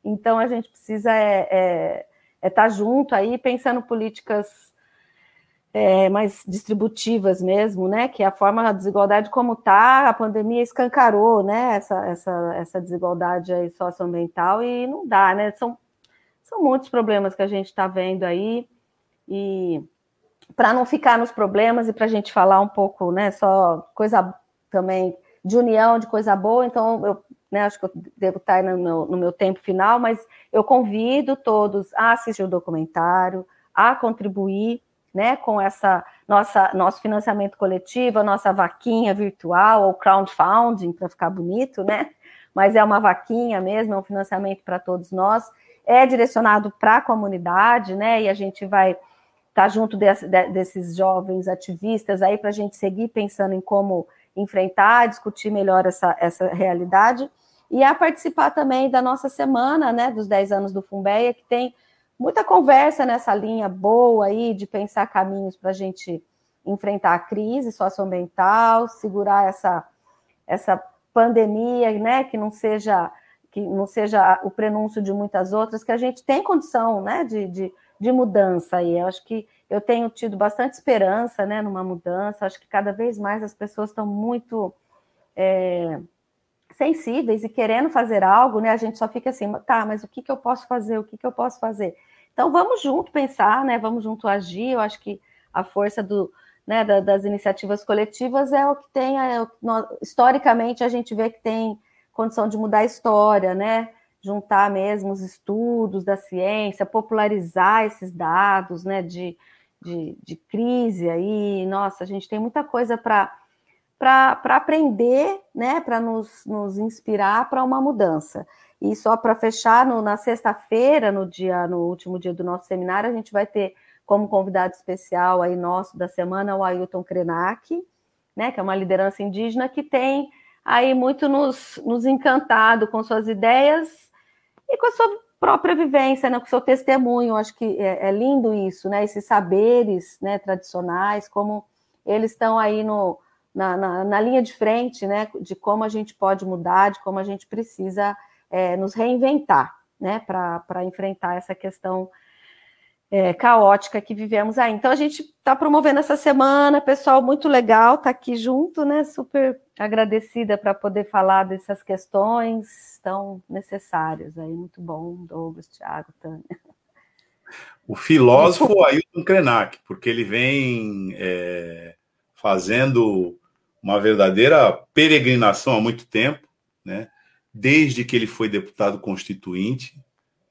Então a gente precisa é, é, é estar tá junto aí pensando políticas é, mais distributivas mesmo, né? Que é a forma da desigualdade como está, a pandemia escancarou, né? Essa, essa, essa desigualdade aí socioambiental e não dá, né? São, são muitos problemas que a gente está vendo aí e para não ficar nos problemas e para a gente falar um pouco, né? Só coisa também de união, de coisa boa. Então eu né, acho que eu devo estar no meu, no meu tempo final, mas eu convido todos a assistir o documentário, a contribuir né, com essa nossa nosso financiamento coletivo, a nossa vaquinha virtual ou crowdfunding para ficar bonito, né? Mas é uma vaquinha mesmo, é um financiamento para todos nós. é direcionado para a comunidade, né? E a gente vai estar tá junto desse, desses jovens ativistas aí para a gente seguir pensando em como enfrentar, discutir melhor essa, essa realidade e a participar também da nossa semana, né, dos 10 anos do Fumbeia, que tem muita conversa nessa linha boa aí de pensar caminhos para a gente enfrentar a crise socioambiental, segurar essa, essa pandemia, né, que não seja que não seja o prenúncio de muitas outras, que a gente tem condição, né, de, de, de mudança aí. Eu acho que eu tenho tido bastante esperança, né, numa mudança. Acho que cada vez mais as pessoas estão muito é, sensíveis e querendo fazer algo, né? A gente só fica assim, tá, mas o que, que eu posso fazer? O que, que eu posso fazer? Então vamos junto pensar, né? Vamos junto agir. Eu acho que a força do, né, da, das iniciativas coletivas é o que tem, é, historicamente a gente vê que tem condição de mudar a história, né? Juntar mesmo os estudos da ciência, popularizar esses dados, né? De, de, de crise aí, nossa, a gente tem muita coisa para para aprender, né, para nos, nos inspirar para uma mudança. E só para fechar, no, na sexta-feira, no dia, no último dia do nosso seminário, a gente vai ter como convidado especial aí nosso da semana o Ailton Krenak, né, que é uma liderança indígena que tem aí muito nos, nos encantado com suas ideias e com a sua própria vivência, né, com o seu testemunho. Acho que é, é lindo isso, né, esses saberes né, tradicionais, como eles estão aí no, na, na, na, linha de frente, né, de como a gente pode mudar, de como a gente precisa é, nos reinventar, né, para enfrentar essa questão é, caótica que vivemos aí. Então a gente está promovendo essa semana, pessoal, muito legal, tá aqui junto, né? Super agradecida para poder falar dessas questões tão necessárias aí. Muito bom, Douglas, Thiago, Tânia. O filósofo Ailton Krenak, porque ele vem é, fazendo uma verdadeira peregrinação há muito tempo, né? Desde que ele foi deputado constituinte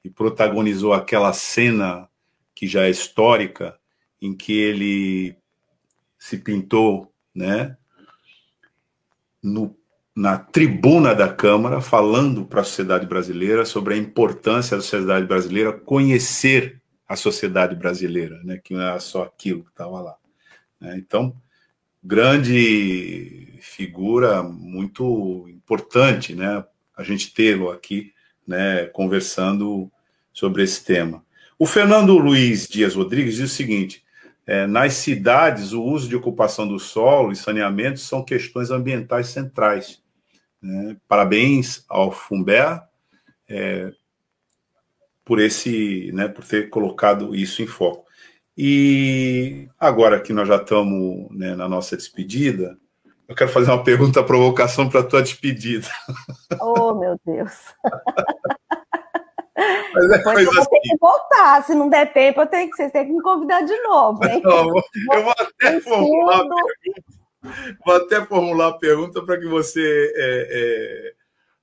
e protagonizou aquela cena que já é histórica, em que ele se pintou, né, no, na tribuna da Câmara, falando para a sociedade brasileira sobre a importância da sociedade brasileira conhecer a sociedade brasileira, né, que não era só aquilo que estava lá. Né? Então, grande figura, muito importante, né, a gente tê-lo aqui, né, conversando sobre esse tema. O Fernando Luiz Dias Rodrigues diz o seguinte: é, nas cidades, o uso de ocupação do solo e saneamento são questões ambientais centrais. Né? Parabéns ao Fumber é, por esse, né, por ter colocado isso em foco. E agora que nós já estamos né, na nossa despedida, eu quero fazer uma pergunta provocação para a tua despedida. Oh, meu Deus! Mas é Depois eu vou assim. ter que voltar. Se não der tempo, eu tenho que, vocês têm que me convidar de novo. Hein? Não, eu vou até formular a pergunta, vou até formular a pergunta para que você é, é,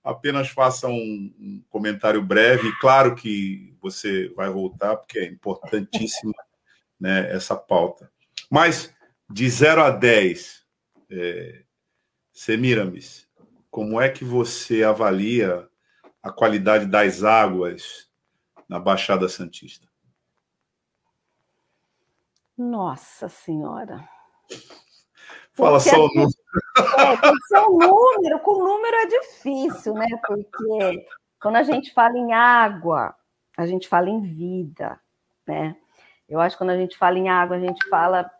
apenas faça um, um, comentário breve. Claro que você vai voltar, porque é importantíssima né, essa pauta. Mas de 0 a 10, é, Semiramis, como é que você avalia a qualidade das águas na Baixada Santista? Nossa Senhora. Fala Porque só o número. É, ser um número, com número é difícil, né? Porque quando a gente fala em água, a gente fala em vida, né? Eu acho que quando a gente fala em água, a gente fala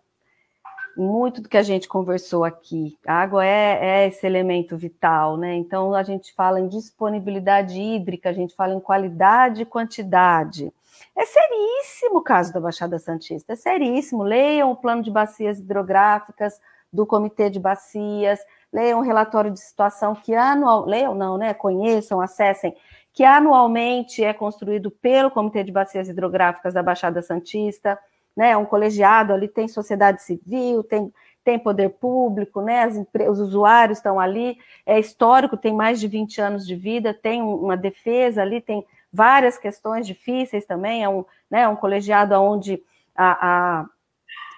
muito do que a gente conversou aqui. A água é, é, esse elemento vital, né? Então a gente fala em disponibilidade hídrica, a gente fala em qualidade e quantidade. É seríssimo o caso da Baixada Santista, é seríssimo. Leiam o plano de bacias hidrográficas do Comitê de Bacias, leiam o relatório de situação que anual, leiam não, né? Conheçam, acessem, que anualmente é construído pelo Comitê de Bacias Hidrográficas da Baixada Santista né? Um colegiado ali tem sociedade civil, tem, tem poder público, né? Os usuários estão ali, é histórico, tem mais de 20 anos de vida, tem uma defesa ali, tem várias questões difíceis também, é um, né, um colegiado onde a, a,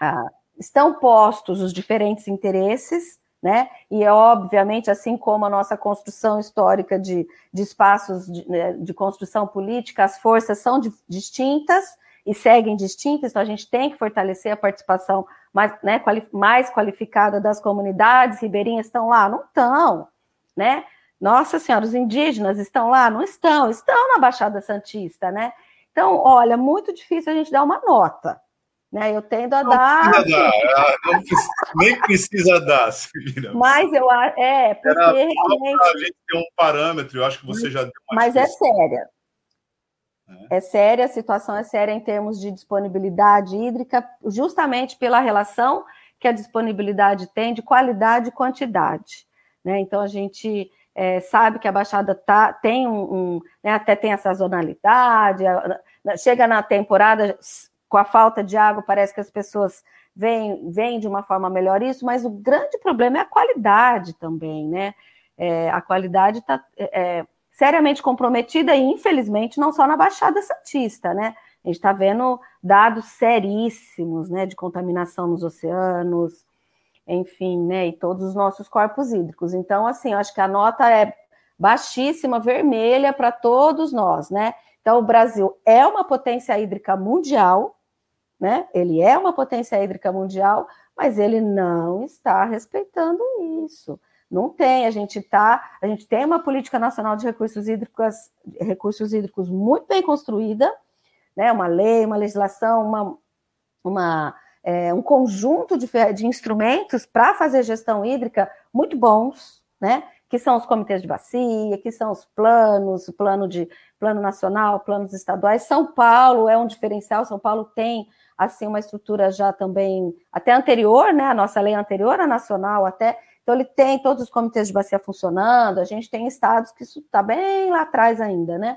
a, estão postos os diferentes interesses, né? E obviamente, assim como a nossa construção histórica de, de espaços de, né, de construção política, as forças são de, distintas e seguem distintas, então a gente tem que fortalecer a participação mais, né, quali, mais qualificada das comunidades ribeirinhas estão lá? Não estão, né? Nossa Senhora, os indígenas estão lá? Não estão, estão na Baixada Santista, né? Então, olha, muito difícil a gente dar uma nota. Né? Eu tendo a não dar. Precisa dar. Ah, não precisa, nem precisa dar, Silvina. Mas eu acho. É, porque Era realmente. A gente tem um parâmetro, eu acho que você já deu uma Mas é séria. É. é séria, a situação é séria em termos de disponibilidade hídrica, justamente pela relação que a disponibilidade tem de qualidade e quantidade. Né? Então, a gente é, sabe que a Baixada tá, tem um, um né, até tem a sazonalidade, chega na temporada com a falta de água, parece que as pessoas veem, veem de uma forma melhor isso, mas o grande problema é a qualidade também, né? É, a qualidade está é, é, seriamente comprometida e, infelizmente, não só na Baixada Santista, né? A gente está vendo dados seríssimos, né, de contaminação nos oceanos, enfim, né, e todos os nossos corpos hídricos. Então, assim, eu acho que a nota é baixíssima, vermelha para todos nós, né? Então, o Brasil é uma potência hídrica mundial, né? Ele é uma potência hídrica mundial, mas ele não está respeitando isso. Não tem, a gente tá, a gente tem uma política nacional de recursos hídricos, recursos hídricos muito bem construída, né? Uma lei, uma legislação, uma, uma é, um conjunto de, de instrumentos para fazer gestão hídrica muito bons, né? Que são os comitês de bacia, que são os planos, plano de plano nacional, planos estaduais. São Paulo é um diferencial. São Paulo tem assim uma estrutura já também até anterior, né? A nossa lei anterior, a nacional até. Então ele tem todos os comitês de bacia funcionando. A gente tem estados que isso está bem lá atrás ainda, né?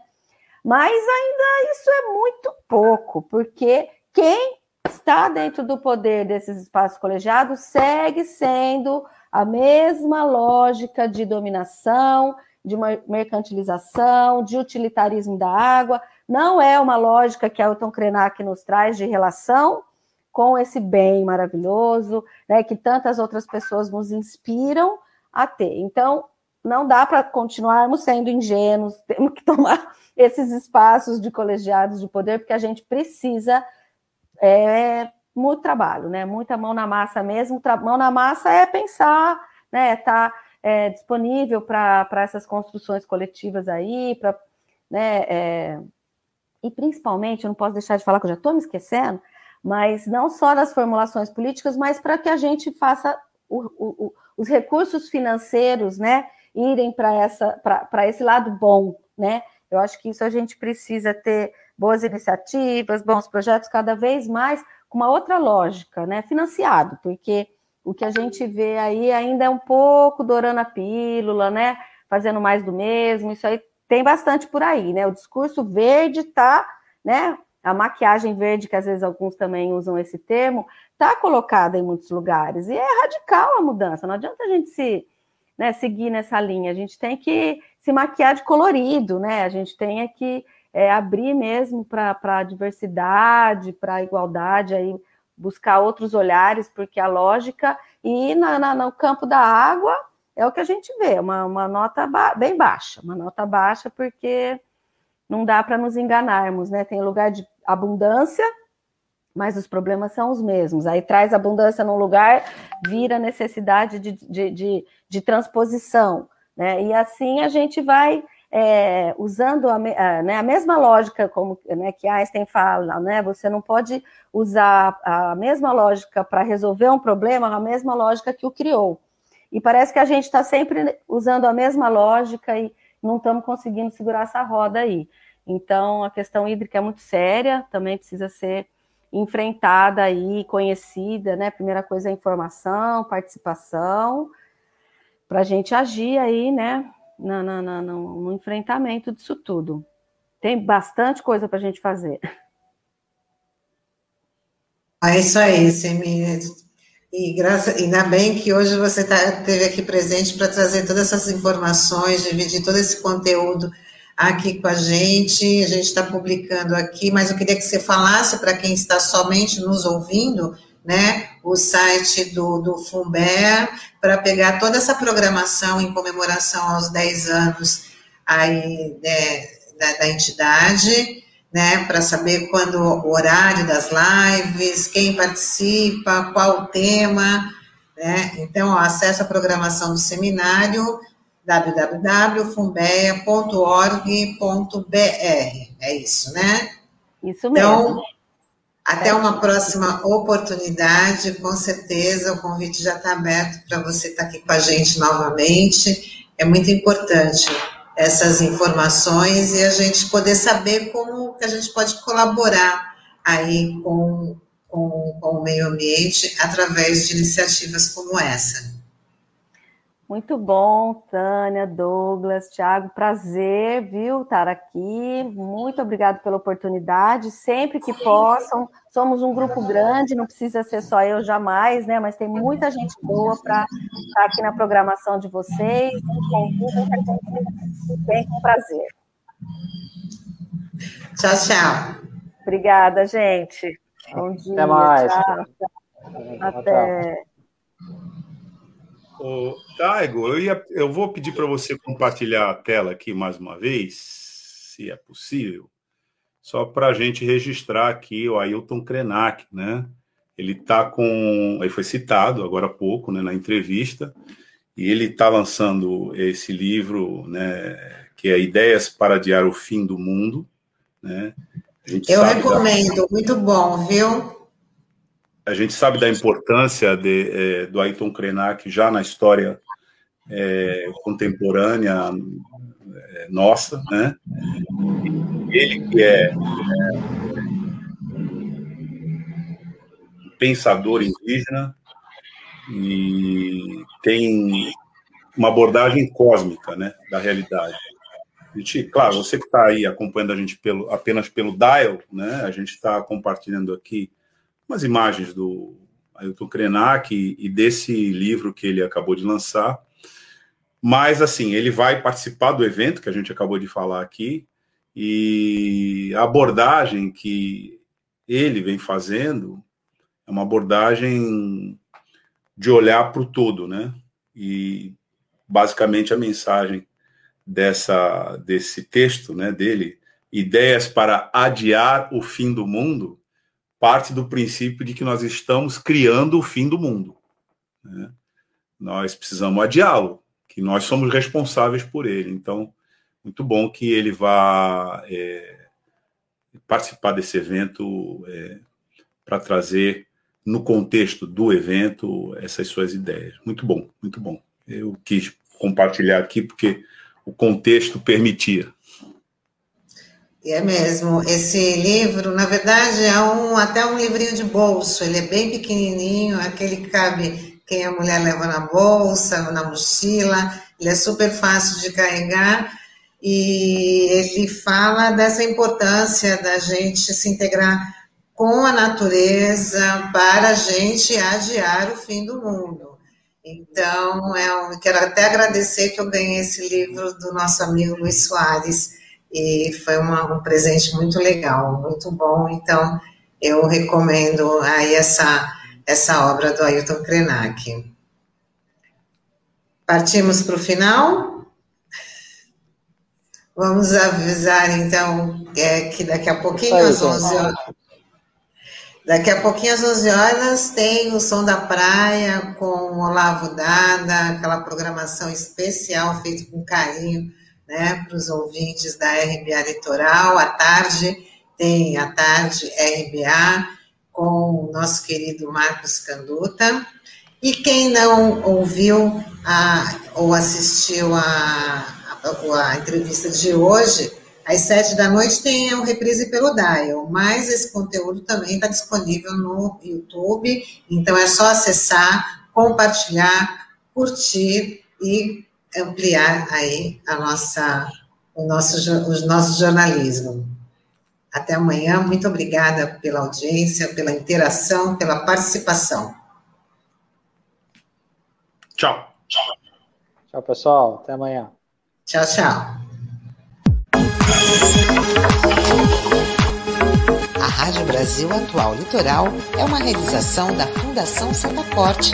Mas ainda isso é muito pouco, porque quem está dentro do poder desses espaços colegiados segue sendo a mesma lógica de dominação, de mercantilização, de utilitarismo da água. Não é uma lógica que a Elton Krenak nos traz de relação com esse bem maravilhoso, né, que tantas outras pessoas nos inspiram a ter. Então, não dá para continuarmos sendo ingênuos, <laughs> temos que tomar esses espaços de colegiados de poder, porque a gente precisa é muito trabalho, né? Muita mão na massa mesmo. Mão na massa é pensar, né? Tá é, disponível para essas construções coletivas aí, para, né? É, e principalmente, eu não posso deixar de falar que eu já estou me esquecendo, mas não só das formulações políticas, mas para que a gente faça o, o, os recursos financeiros, né? Irem para essa para esse lado bom, né? Eu acho que isso a gente precisa ter boas iniciativas, bons projetos, cada vez mais com uma outra lógica, né? Financiado, porque o que a gente vê aí ainda é um pouco dourando a pílula, né? Fazendo mais do mesmo, isso aí tem bastante por aí, né? O discurso verde tá, né? A maquiagem verde, que às vezes alguns também usam esse termo, tá colocada em muitos lugares. E é radical a mudança. Não adianta a gente se né, seguir nessa linha. A gente tem que se maquiar de colorido, né? A gente tem que é, abrir mesmo para a diversidade, para a igualdade, aí buscar outros olhares, porque a lógica e na, na, no campo da água é o que a gente vê, uma, uma nota ba bem baixa, uma nota baixa porque não dá para nos enganarmos, né? Tem lugar de abundância, mas os problemas são os mesmos. Aí traz abundância num lugar, vira necessidade de, de, de, de transposição, né? E assim a gente vai é, usando a, a, né, a, mesma lógica como né, que Einstein fala, né? Você não pode usar a mesma lógica para resolver um problema, a mesma lógica que o criou. E parece que a gente está sempre usando a mesma lógica e não estamos conseguindo segurar essa roda aí. Então, a questão hídrica é muito séria, também precisa ser enfrentada aí, conhecida, né? Primeira coisa é informação, participação, para a gente agir aí, né? no, no, no, no enfrentamento disso tudo. Tem bastante coisa para a gente fazer. É isso aí, Semir. E graça, ainda bem que hoje você tá, esteve aqui presente para trazer todas essas informações, dividir todo esse conteúdo aqui com a gente. A gente está publicando aqui, mas eu queria que você falasse para quem está somente nos ouvindo, né, o site do, do Fumber para pegar toda essa programação em comemoração aos 10 anos aí né, da, da entidade, né, para saber quando o horário das lives, quem participa, qual o tema, né? Então, ó, acesse a programação do seminário www.fumbeia.org.br. É isso, né? Isso mesmo. Então, até uma próxima oportunidade, com certeza o convite já está aberto para você estar tá aqui com a gente novamente. É muito importante essas informações e a gente poder saber como que a gente pode colaborar aí com, com, com o meio ambiente através de iniciativas como essa. Muito bom, Tânia, Douglas, Thiago, prazer, viu, estar aqui. Muito obrigado pela oportunidade. Sempre que possam, somos um grupo grande, não precisa ser só eu jamais, né? Mas tem muita gente boa para estar aqui na programação de vocês. Gente vem com prazer. Tchau, tchau. Obrigada, gente. Bom dia. Até mais. Tchau. Até. Ô, Taigo, eu, ia, eu vou pedir para você compartilhar a tela aqui mais uma vez, se é possível, só para a gente registrar aqui o Ailton Krenak, né? Ele está com. Ele foi citado agora há pouco né, na entrevista, e ele está lançando esse livro, né, que é Ideias para Adiar o Fim do Mundo. Né? Eu recomendo, da... muito bom, viu? A gente sabe da importância de, é, do Ayrton Krenak já na história é, contemporânea é, nossa, né? Ele que é, é pensador indígena e tem uma abordagem cósmica, né, da realidade. A gente, claro, você que está aí acompanhando a gente pelo, apenas pelo dial, né? A gente está compartilhando aqui umas imagens do Ailton Krenak e, e desse livro que ele acabou de lançar. Mas, assim, ele vai participar do evento que a gente acabou de falar aqui, e a abordagem que ele vem fazendo é uma abordagem de olhar para o todo, né? E basicamente a mensagem dessa desse texto, né, dele, ideias para adiar o fim do mundo, parte do princípio de que nós estamos criando o fim do mundo. Né? Nós precisamos adiá-lo, que nós somos responsáveis por ele. Então, muito bom que ele vá é, participar desse evento é, para trazer, no contexto do evento, essas suas ideias. Muito bom, muito bom. Eu quis compartilhar aqui porque o contexto permitia. E é mesmo. Esse livro, na verdade, é um até um livrinho de bolso. Ele é bem pequenininho, aquele que cabe quem a mulher leva na bolsa, na mochila. Ele é super fácil de carregar e ele fala dessa importância da gente se integrar com a natureza para a gente adiar o fim do mundo. Então, é um, quero até agradecer que eu ganhei esse livro do nosso amigo Luiz Soares e foi uma, um presente muito legal, muito bom. Então, eu recomendo aí essa, essa obra do Ailton Krenak. Partimos para o final? Vamos avisar, então, é, que daqui a pouquinho, às 11 horas. Daqui a pouquinho, às 11 horas, tem o Som da Praia com o Olavo Dada, aquela programação especial feita com carinho né, para os ouvintes da RBA Litoral. À tarde tem a tarde RBA com o nosso querido Marcos Canduta. E quem não ouviu a, ou assistiu a, a, a entrevista de hoje, às sete da noite tem o reprise pelo Dial, mas esse conteúdo também está disponível no YouTube, então é só acessar, compartilhar, curtir e ampliar aí a nossa, o nosso, o nosso jornalismo. Até amanhã, muito obrigada pela audiência, pela interação, pela participação. Tchau. Tchau, pessoal. Até amanhã. Tchau, tchau. A Rádio Brasil Atual Litoral é uma realização da Fundação Setaporte,